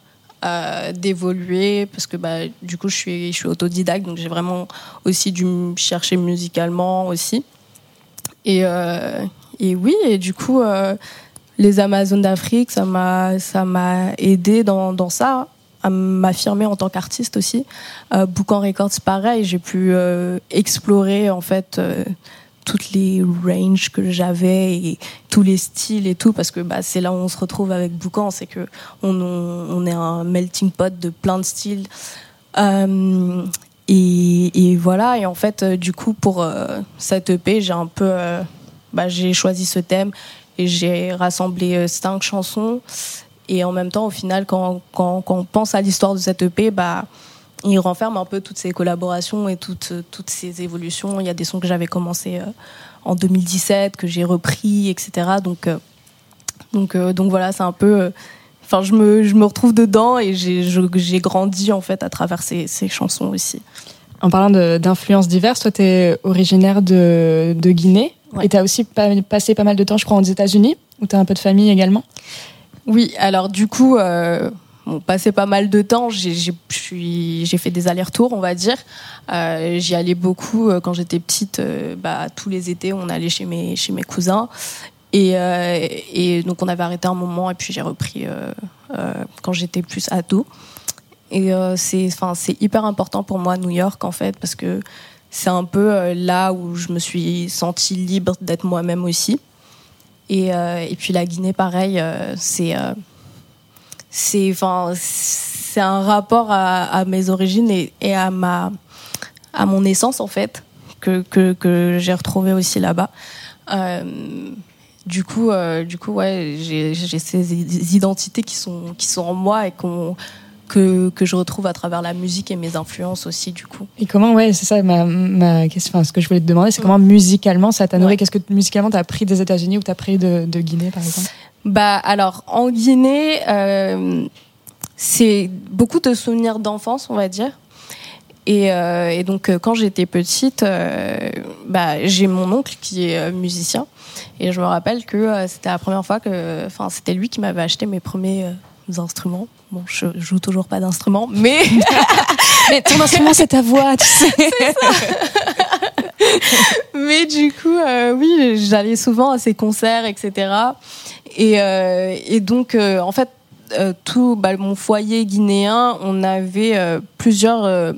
euh, d'évoluer, parce que bah, du coup je suis, je suis autodidacte, donc j'ai vraiment aussi dû me chercher musicalement aussi. Et, et oui, et du coup, les Amazones d'Afrique, ça m'a ça m'a aidé dans, dans ça, à m'affirmer en tant qu'artiste aussi. Boucan Records, pareil, j'ai pu explorer en fait toutes les ranges que j'avais et tous les styles et tout, parce que bah, c'est là où on se retrouve avec Boucan, c'est que on, on, est un melting pot de plein de styles. Euh, et, voilà. Et en fait, euh, du coup, pour euh, cette EP, j'ai un peu, bah, j'ai choisi ce thème et j'ai rassemblé cinq chansons. Et en même temps, au final, quand, quand, quand on pense à l'histoire de cette EP, bah, il renferme un peu toutes ces collaborations et toutes, toutes ces évolutions. Il y a des sons que j'avais commencé euh, en 2017, que j'ai repris, etc. Donc, euh, donc, euh, donc voilà, c'est un peu. euh, Enfin, je me, je me retrouve dedans et j'ai grandi en fait à travers ces, ces chansons aussi. En parlant d'influences diverses, toi, tu es originaire de, de Guinée Ouais. et tu as aussi pa- passé pas mal de temps, je crois, aux États-Unis, où tu as un peu de famille également? Oui, alors du coup, euh, bon, passé pas mal de temps, j'ai fait des allers-retours, on va dire. Euh, J'y allais beaucoup euh, quand j'étais petite. euh, bah, tous les étés, on allait chez mes, cousins. Et, donc, on avait arrêté un moment et puis j'ai repris quand j'étais plus ado. Et c'est hyper important pour moi, New York, en fait, parce que c'est un peu là où je me suis sentie libre d'être moi-même aussi. Et, puis la Guinée, pareil, c'est c'est enfin c'est un rapport à, à mes origines et, et à ma à mon essence en fait que que, que j'ai retrouvé aussi là-bas. Euh, du coup, euh, du coup, ouais, j'ai j'ai ces identités qui sont qui sont en moi et qu'on que que je retrouve à travers la musique et mes influences aussi du coup. Et comment, ouais, c'est ça ma, ma question. Enfin, ce que je voulais te demander, c'est comment musicalement ça t'a nourri? Qu'est-ce que musicalement tu as appris des États-Unis ou tu as appris de, de Guinée, par exemple? Bah alors en Guinée, euh, c'est beaucoup de souvenirs d'enfance, on va dire. Et, euh, et donc euh, quand j'étais petite, euh, bah, j'ai mon oncle qui est musicien et je me rappelle que c'était la première fois que, enfin c'était lui qui m'avait acheté mes premiers instruments. Bon, je joue toujours pas d'instrument, mais Mais ton instrument, c'est ta voix, tu sais. Mais du coup, euh, oui, j'allais souvent à ces concerts, etc. Et, euh, et donc, euh, en fait, euh, tout bah, mon foyer guinéen, on avait plusieurs.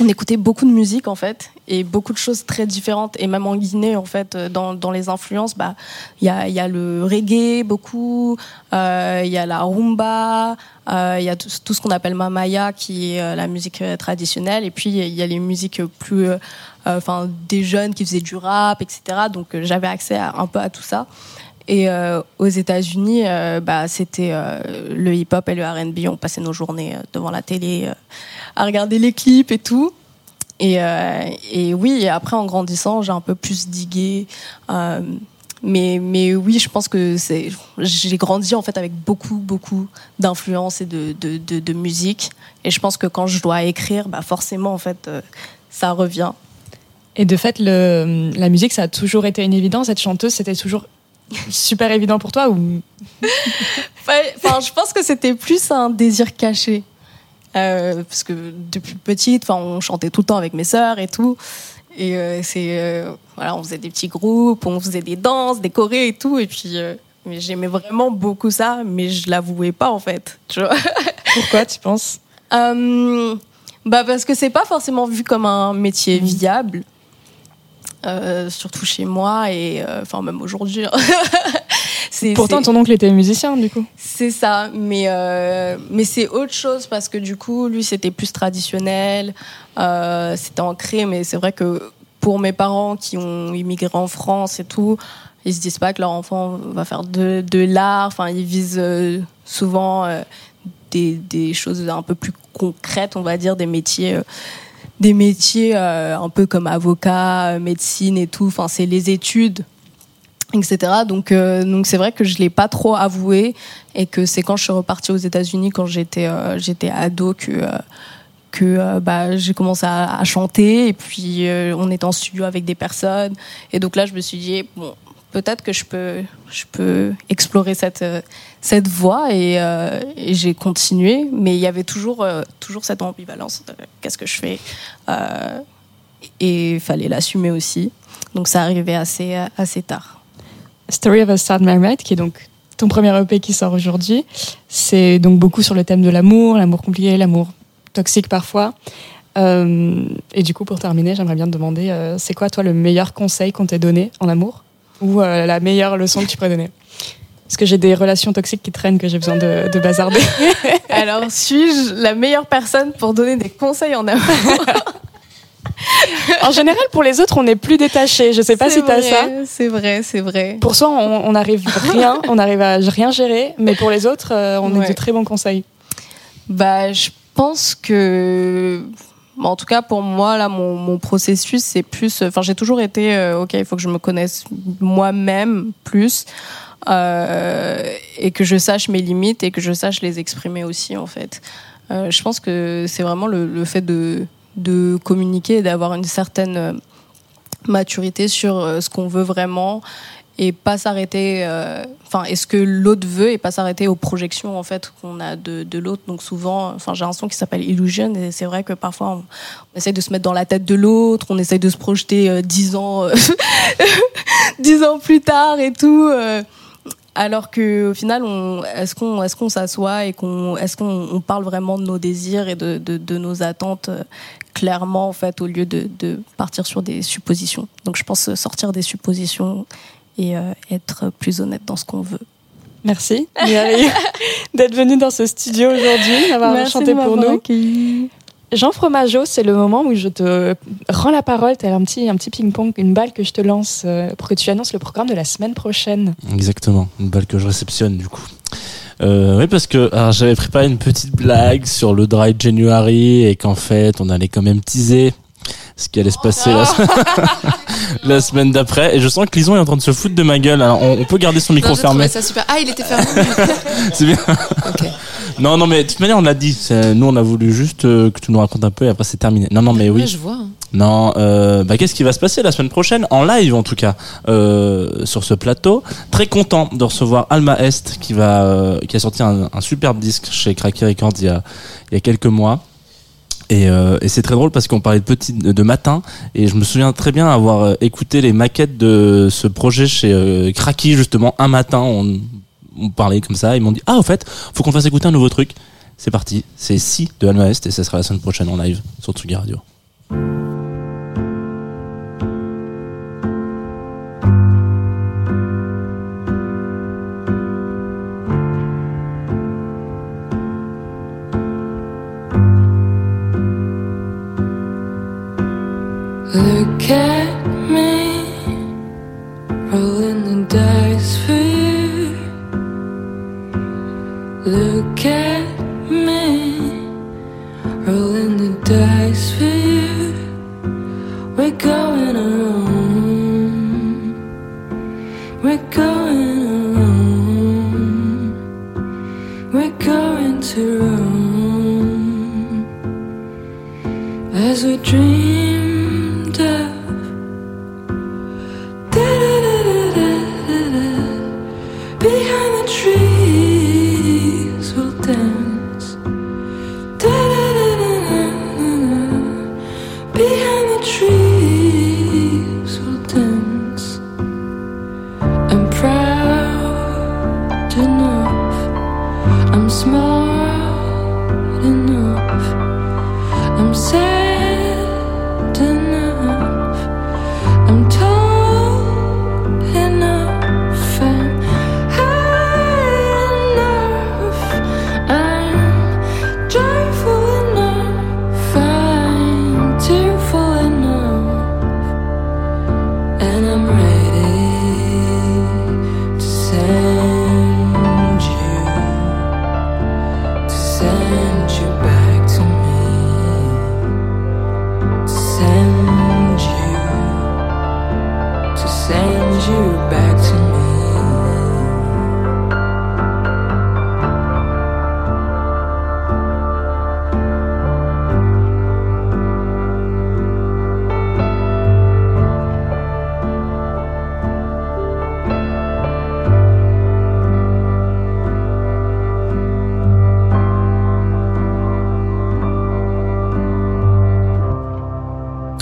on écoutait beaucoup de musique en fait et beaucoup de choses très différentes. Et même en Guinée en fait dans, dans les influences bah il y a, y a le reggae beaucoup il y a la rumba il y a tout, ce qu'on appelle mamaya qui est la musique traditionnelle. Et puis il y a les musiques plus enfin des jeunes qui faisaient du rap etc donc j'avais accès un peu à tout ça et euh, aux États-Unis, euh, bah, c'était euh, le hip-hop et le R&B. On passait nos journées devant la télé à regarder les clips et tout. Et, oui, après en grandissant, j'ai un peu plus digué. Mais, mais oui, je pense que c'est, j'ai grandi en fait avec beaucoup, beaucoup d'influence et de, de, musique. Et je pense que quand je dois écrire, bah forcément en fait, ça revient. Et de fait, le, la musique, ça a toujours été une évidence. Être chanteuse, c'était toujours super évident pour toi ou? Enfin, je pense que c'était plus un désir caché. Euh, parce que depuis petite, enfin, on chantait tout le temps avec mes sœurs et tout. Et euh, c'est euh, voilà, on faisait des petits groupes, on faisait des danses, des chorés et tout. Et puis, mais j'aimais vraiment beaucoup ça, mais je l'avouais pas en fait. Tu vois Pourquoi tu penses? Bah parce que c'est pas forcément vu comme un métier viable. Euh, surtout chez moi et euh, enfin même aujourd'hui. hein. Pourtant, ton oncle était musicien, du coup. c'est ça, mais, euh, mais c'est autre chose parce que du coup, lui, c'était plus traditionnel, euh, c'était ancré, mais c'est vrai que pour mes parents qui ont immigré en France et tout, ils se disent pas que leur enfant va faire de, de l'art, enfin, ils visent euh, souvent des, des choses un peu plus concrètes, on va dire, des métiers. Des métiers euh, un peu comme avocat, euh, médecine et tout. Enfin, c'est les études etc. Donc, euh, donc c'est vrai que je l'ai pas trop avoué et que c'est quand je suis repartie aux États-Unis quand j'étais euh, j'étais ado que euh, que euh, bah, j'ai commencé à, à chanter et puis on était en studio avec des personnes et donc là je me suis dit bon peut-être que je peux je peux explorer cette euh, cette voie et, euh, et j'ai continué mais il y avait toujours euh, toujours cette ambivalence de qu'est-ce que je fais et il fallait l'assumer aussi donc ça arrivait assez assez tard Story of a Sad Mermaid, qui est donc ton premier EP qui sort aujourd'hui. C'est donc beaucoup sur le thème de l'amour, l'amour compliqué, l'amour toxique parfois. Et du coup, pour terminer, j'aimerais bien te demander, c'est quoi toi le meilleur conseil qu'on t'ait donné en amour? Ou euh, la meilleure leçon que tu pourrais donner Parce que j'ai des relations toxiques qui traînent que j'ai besoin de, de bazarder. Alors, suis-je la meilleure personne pour donner des conseils en amour En général, pour les autres, on est plus détaché. Je sais pas si t'as vrai, ça. C'est vrai, c'est vrai. Pour soi, on, on arrive rien, on arrive à rien gérer, mais pour les autres, euh, on Ouais. est de très bons conseils. Bah, je pense que. Bon, En tout cas, pour moi, là, mon, mon processus, c'est plus. Enfin, j'ai toujours été. euh, ok, il faut que je me connaisse moi-même plus. euh, et que je sache mes limites et que je sache les exprimer aussi, en fait. Euh, je pense que c'est vraiment le, le fait de, de communiquer et d'avoir une certaine euh, maturité sur euh, ce qu'on veut vraiment et pas s'arrêter euh, enfin est-ce que l'autre veut et pas s'arrêter aux projections en fait qu'on a de, de l'autre? Donc souvent enfin j'ai un son qui s'appelle Illusion et c'est vrai que parfois on, essaye de se mettre dans la tête de l'autre on essaye de se projeter euh, dix ans euh, dix ans plus tard et tout alors que au final est-ce qu'on est-ce qu'on s'assoit et qu'on est-ce qu'on on parle vraiment de nos désirs et de, de, de nos attentes clairement en fait au lieu de, partir sur des suppositions? Donc je pense sortir des suppositions et euh, être plus honnête dans ce qu'on veut. Merci Mireille, d'être venue dans ce studio aujourd'hui, d'avoir chanté pour nous. accueilli. Jean Fromageau, c'est le moment où je te rends la parole. Tu as un petit, un petit ping-pong, une balle que je te lance euh, pour que tu annonces le programme de la semaine prochaine. Exactement, une balle que je réceptionne du coup. Euh, oui, parce que j'avais préparé une petite blague sur le Dry January et qu'en fait, on allait quand même teaser ce qui allait se passer la, la semaine d'après. Et je sens que Lison est en train de se foutre de ma gueule. Alors, on, on peut garder son micro Non, fermé. trouvais ça super. Ah, il était fermé. C'est bien. Non, non, mais de toute manière, on l'a dit. Nous, on a voulu juste euh, que tu nous racontes un peu et après, c'est terminé. Non, non, mais oui. Ouais, je vois. hein. Non, euh, bah, qu'est-ce qui va se passer la semaine prochaine? En live en tout cas euh, sur ce plateau. Très content de recevoir Alma Est qui va qui a sorti un, un superbe disque chez Cracky Records il y a il y a quelques mois. Et, euh, et c'est très drôle parce qu'on parlait de petit de matin et je me souviens très bien avoir euh, écouté les maquettes de ce projet chez euh, Cracky justement un matin. On, on parlait comme ça ils m'ont dit ah au fait faut qu'on fasse écouter un nouveau truc. C'est parti c'est Si de Alma Est et ça sera la semaine prochaine en live sur Tsugi Radio Look at me, rolling the dice for you. Look at me, rolling the dice for you. We're going alone. We're going alone. We're going to as we dreamed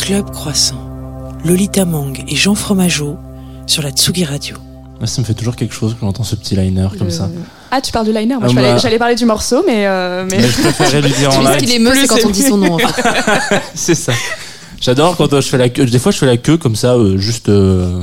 Club Croissant, Lolita Mang et Jean Fromageau sur la Tsugi Radio. Ça me fait toujours quelque chose quand j'entends ce petit liner comme ça. Ah, tu parles de liner Moi, Ah, bah. j'allais parler du morceau, mais. euh, mais... Mais je préférais lui dire en Tu sais live. ce qu'il émeut, c'est quand c'est on dit son nom, c'est ça. J'adore quand euh, je fais la queue. Des fois, je fais la queue comme ça, euh, juste euh,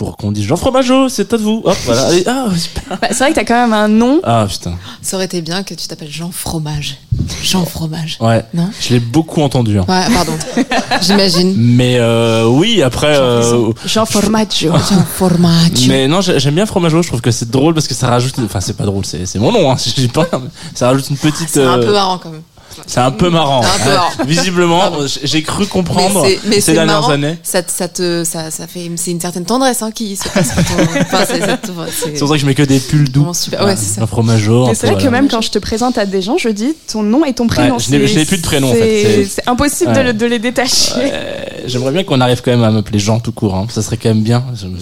pour qu'on dise Jean Fromageau, c'est à vous. Hop, voilà. Allez, ah. Bah, c'est vrai que t'as quand même un nom. Ah, putain. Ça aurait été bien que tu t'appelles Jean Fromage. Jean Fromage. Ouais. Non? Je l'ai beaucoup entendu. hein. Ouais, pardon. J'imagine. Mais euh, oui, après. euh, Jean Formaggio. Jean Fromage. mais non, j'ai- j'aime bien Fromageau. Je trouve que c'est drôle parce que ça rajoute. Enfin, c'est pas drôle, c'est mon nom. Hein, je dis pas ça rajoute une petite. C'est un euh, peu marrant quand même. C'est un peu marrant. C'est un peu Ouais. marrant. Visiblement, j'ai- cru comprendre Mais c'est- mais ces c'est dernières marrant. années. Ça, te- ça te, ça, ça fait, c'est une certaine tendresse hein, qui se passe. Enfin, c'est, c'est- c'est- C'est pour ça que je mets que des pulls doux. Super. Ouais, c'est. Un un c'est peu, vrai que même quand je te présente à des gens, je dis ton nom et ton prénom. Ouais, je n'ai- C'est- plus de prénom, en c'est- fait. C'est- C'est impossible de, Ouais. le- de les détacher. J'aimerais bien qu'on arrive quand même à m'appeler Jean tout court. hein. Ça serait quand même bien. J'aime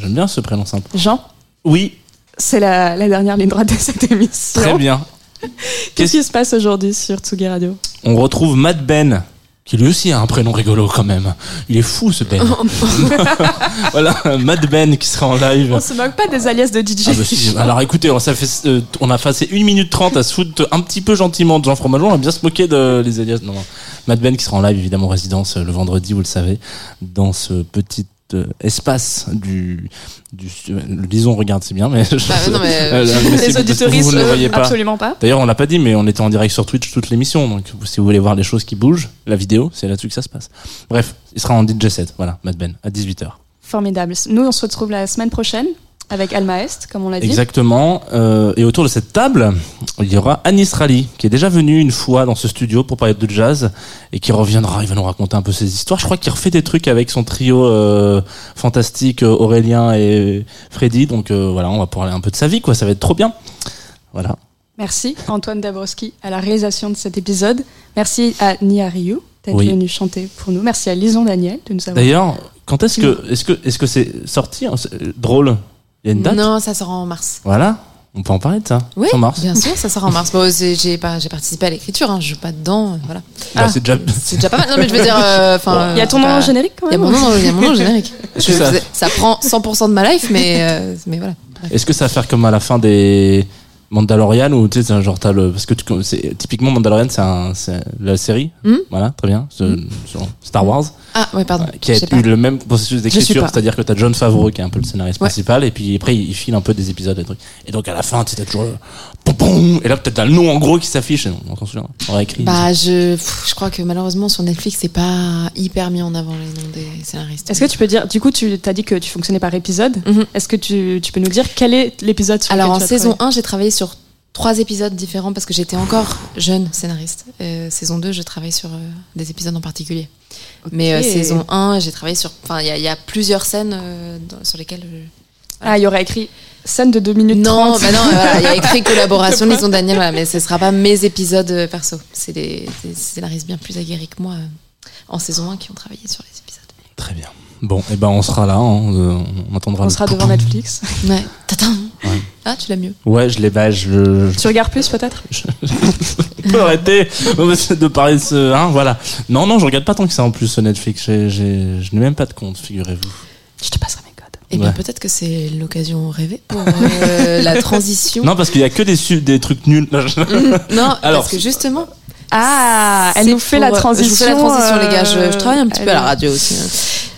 j'aime bien ce prénom simple. Jean, Oui, c'est la, la dernière ligne droite de cette émission. très bien. Qu'est-ce qui se passe aujourd'hui sur Tsugi Radio? On retrouve Matt Ben, qui lui aussi a un prénom rigolo quand même. Il est fou ce Ben. voilà, Matt Ben qui sera en live. On se moque pas des alias de DJ. Ah bah si, alors écoutez, on, ça fait, euh, on a passé une minute trente à se foutre un petit peu gentiment de Jean Fromageau, on va bien se moquer de les alias. Non, non. Matt Ben qui sera en live évidemment en résidence euh, le vendredi, vous le savez, dans ce petit espace du, du euh, disons regarde c'est bien mais, je- Bah, non, mais, Euh, euh, mais les c'est- auditoristes, vous ne le euh, voyez pas absolument pas. D'ailleurs, on l'a pas dit, mais on était en direct sur Twitch toute l'émission. Donc, si vous voulez voir les choses qui bougent, la vidéo, c'est là-dessus que ça se passe. Bref, il sera en DJ set. Voilà, Mad Ben, à 18h. Formidable. Nous, on se retrouve la semaine prochaine avec Alma Est, comme on l'a dit. Exactement. Euh, et autour de cette table, il y aura Anis Rally, qui est déjà venu une fois dans ce studio pour parler de jazz et qui reviendra. Il va nous raconter un peu ses histoires. Je crois qu'il refait des trucs avec son trio euh, fantastique, euh, Aurélien et Freddy. Donc euh, voilà, on va parler un peu de sa vie, quoi. Ça va être trop bien. Voilà. Merci Antoine Dabrowski à la réalisation de cet épisode. Merci à Nia Ryu d'être Oui. venu chanter pour nous. Merci à Lison Daniel de nous avoir. D'ailleurs, quand est-ce que, est-ce que, est-ce que c'est sorti hein, c'est- Drôle? Il y a une date. Non, ça sort en mars. Voilà. On peut en parler de ça. Oui, En mars. bien sûr, ça sort en mars. Bon, j'ai pas, j'ai participé à l'écriture, hein, je joue pas dedans, euh, voilà. Bah, c'est déjà. C'est déjà pas mal. Non, mais je veux dire, euh, enfin. Il y a ton nom bah, générique quand Il y a même mon nom, il y a mon nom générique. Je- ça. ça. prend 100% de ma life, mais, euh, mais voilà. Est-ce que ça va faire comme à la fin des Mandalorian ou tu sais, c'est genre t'as le parce que tu, c'est typiquement Mandalorian, c'est un, c'est la série. Hmm Voilà, très bien. Ce- sur Star Wars, Ah, ouais, pardon. qui a eu pas. le même processus d'écriture, c'est-à-dire que t'as John Favreau qui est un peu le scénariste Ouais. principal, et puis après il file un peu des épisodes, des trucs. Et donc à la fin, tu sais, t'as toujours et là peut-être t'as le nom en gros qui s'affiche. On s'en souvient. On aurait écrit. Bah, je, pff, je crois que malheureusement sur Netflix, c'est pas hyper mis en avant les noms des scénaristes. Est-ce que tu peux dire, du coup, tu as dit que tu fonctionnais par épisode. Mhm. Est-ce que tu, tu peux nous dire quel est l'épisode sur Alors en lequel tu as saison travaillé 1, j'ai travaillé sur trois épisodes différents parce que j'étais encore jeune scénariste. Euh, saison 2, je travaille sur euh, des épisodes en particulier. Mais euh, saison 1, j'ai travaillé sur. Enfin, il y, a- il y a plusieurs scènes euh, dans- sur lesquelles. je- Ah, il y aurait écrit scène de 2 minutes Non, 30. bah non, voilà, il y a écrit collaboration Lison Daniel, voilà, mais ce sera pas mes épisodes euh, perso. C'est des, des scénaristes bien plus aguerris que moi euh, en saison 1 qui ont travaillé sur les épisodes. Très bien. Bon, et ben on sera là. hein, euh, on attendra. On le sera devant. Netflix. Ouais. Ah, tu l'as mieux. Ouais, je l'ai. Bah, je, je, Tu regardes plus peut-être? On peut arrêter de parler de ce. Hein, voilà. Non, non, je regarde pas tant que ça en plus sur Netflix. Je n'ai même pas de compte, figurez-vous. Je te passerai Et bien Ouais. peut-être que c'est l'occasion rêvée pour euh, la transition. Non, parce qu'il y a que des, trucs nuls. Non, je- Non, Alors, parce que justement, Ah, elle nous fait pour- la transition. Je vous fais la transition, les gars. Je, je euh, travaille un petit peu à la radio aussi. hein.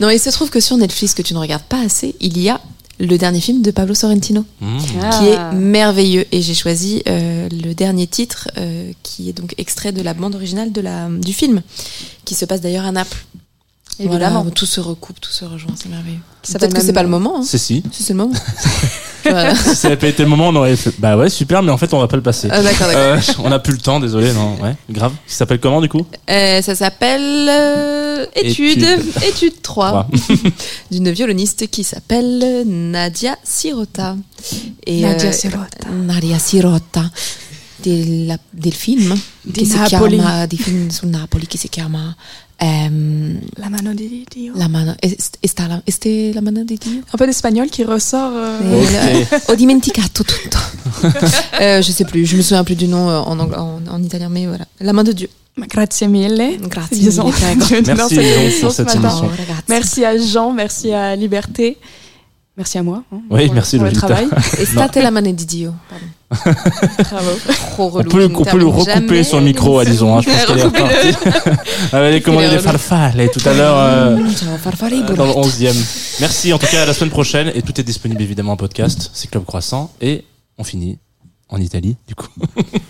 Non, il se trouve que sur Netflix, que tu ne regardes pas assez, il y a le dernier film de Pablo Sorrentino, Mmh. qui est Ah. merveilleux. Et j'ai choisi euh, le dernier titre, euh, qui est donc extrait de la bande originale de la, du film, qui se passe d'ailleurs à Naples. Évidemment. Voilà, tout se recoupe, tout se rejoint, c'est merveilleux. Peut-être que c'est pas le moment. Hein. C'est si. Si c'est le moment. Voilà. Si ça n'avait pas été le moment, on aurait fait. Bah ouais, super, mais en fait, on va pas le passer. Ah, d'accord, d'accord. Euh, on n'a plus le temps, désolé. Non, ouais, grave. Ça s'appelle comment du coup? Euh, ça s'appelle euh, étude, Étude. étude 3 Trois. d'une violoniste qui s'appelle Nadia Sirota. Et, Nadia euh, Sirota. Nadia Sirota. Del, del film Di che si Napoli. chiama di film su Napoli che si chiama ehm, La mano di Dio. La mano est, sta la, este la mano di Dio? Un peu d'espagnol qui ressort. euh, Et le- Ho dimenticato tutto. euh, je sais plus, je me souviens plus du nom euh, en, anglais, en, en italien, mais voilà. La main de Dieu. Grazie mille. Grazie mille, Merci pour cette émission. Merci à Jean, merci à Liberté. Merci à moi. hein, Oui, pour- merci pour le travail. E state la mano di Dio. Pardon. Bravo. Trop On relou. peut, je on peut le recouper sur le micro, à disons. Hein, je pense qu'elle est repartie. Elle avait commandé des farfales et tout à l'heure euh, et dans le boulette. 11e. Merci en tout cas à la semaine prochaine et tout est disponible évidemment en podcast. C'est Club Croissant et on finit en Italie du coup.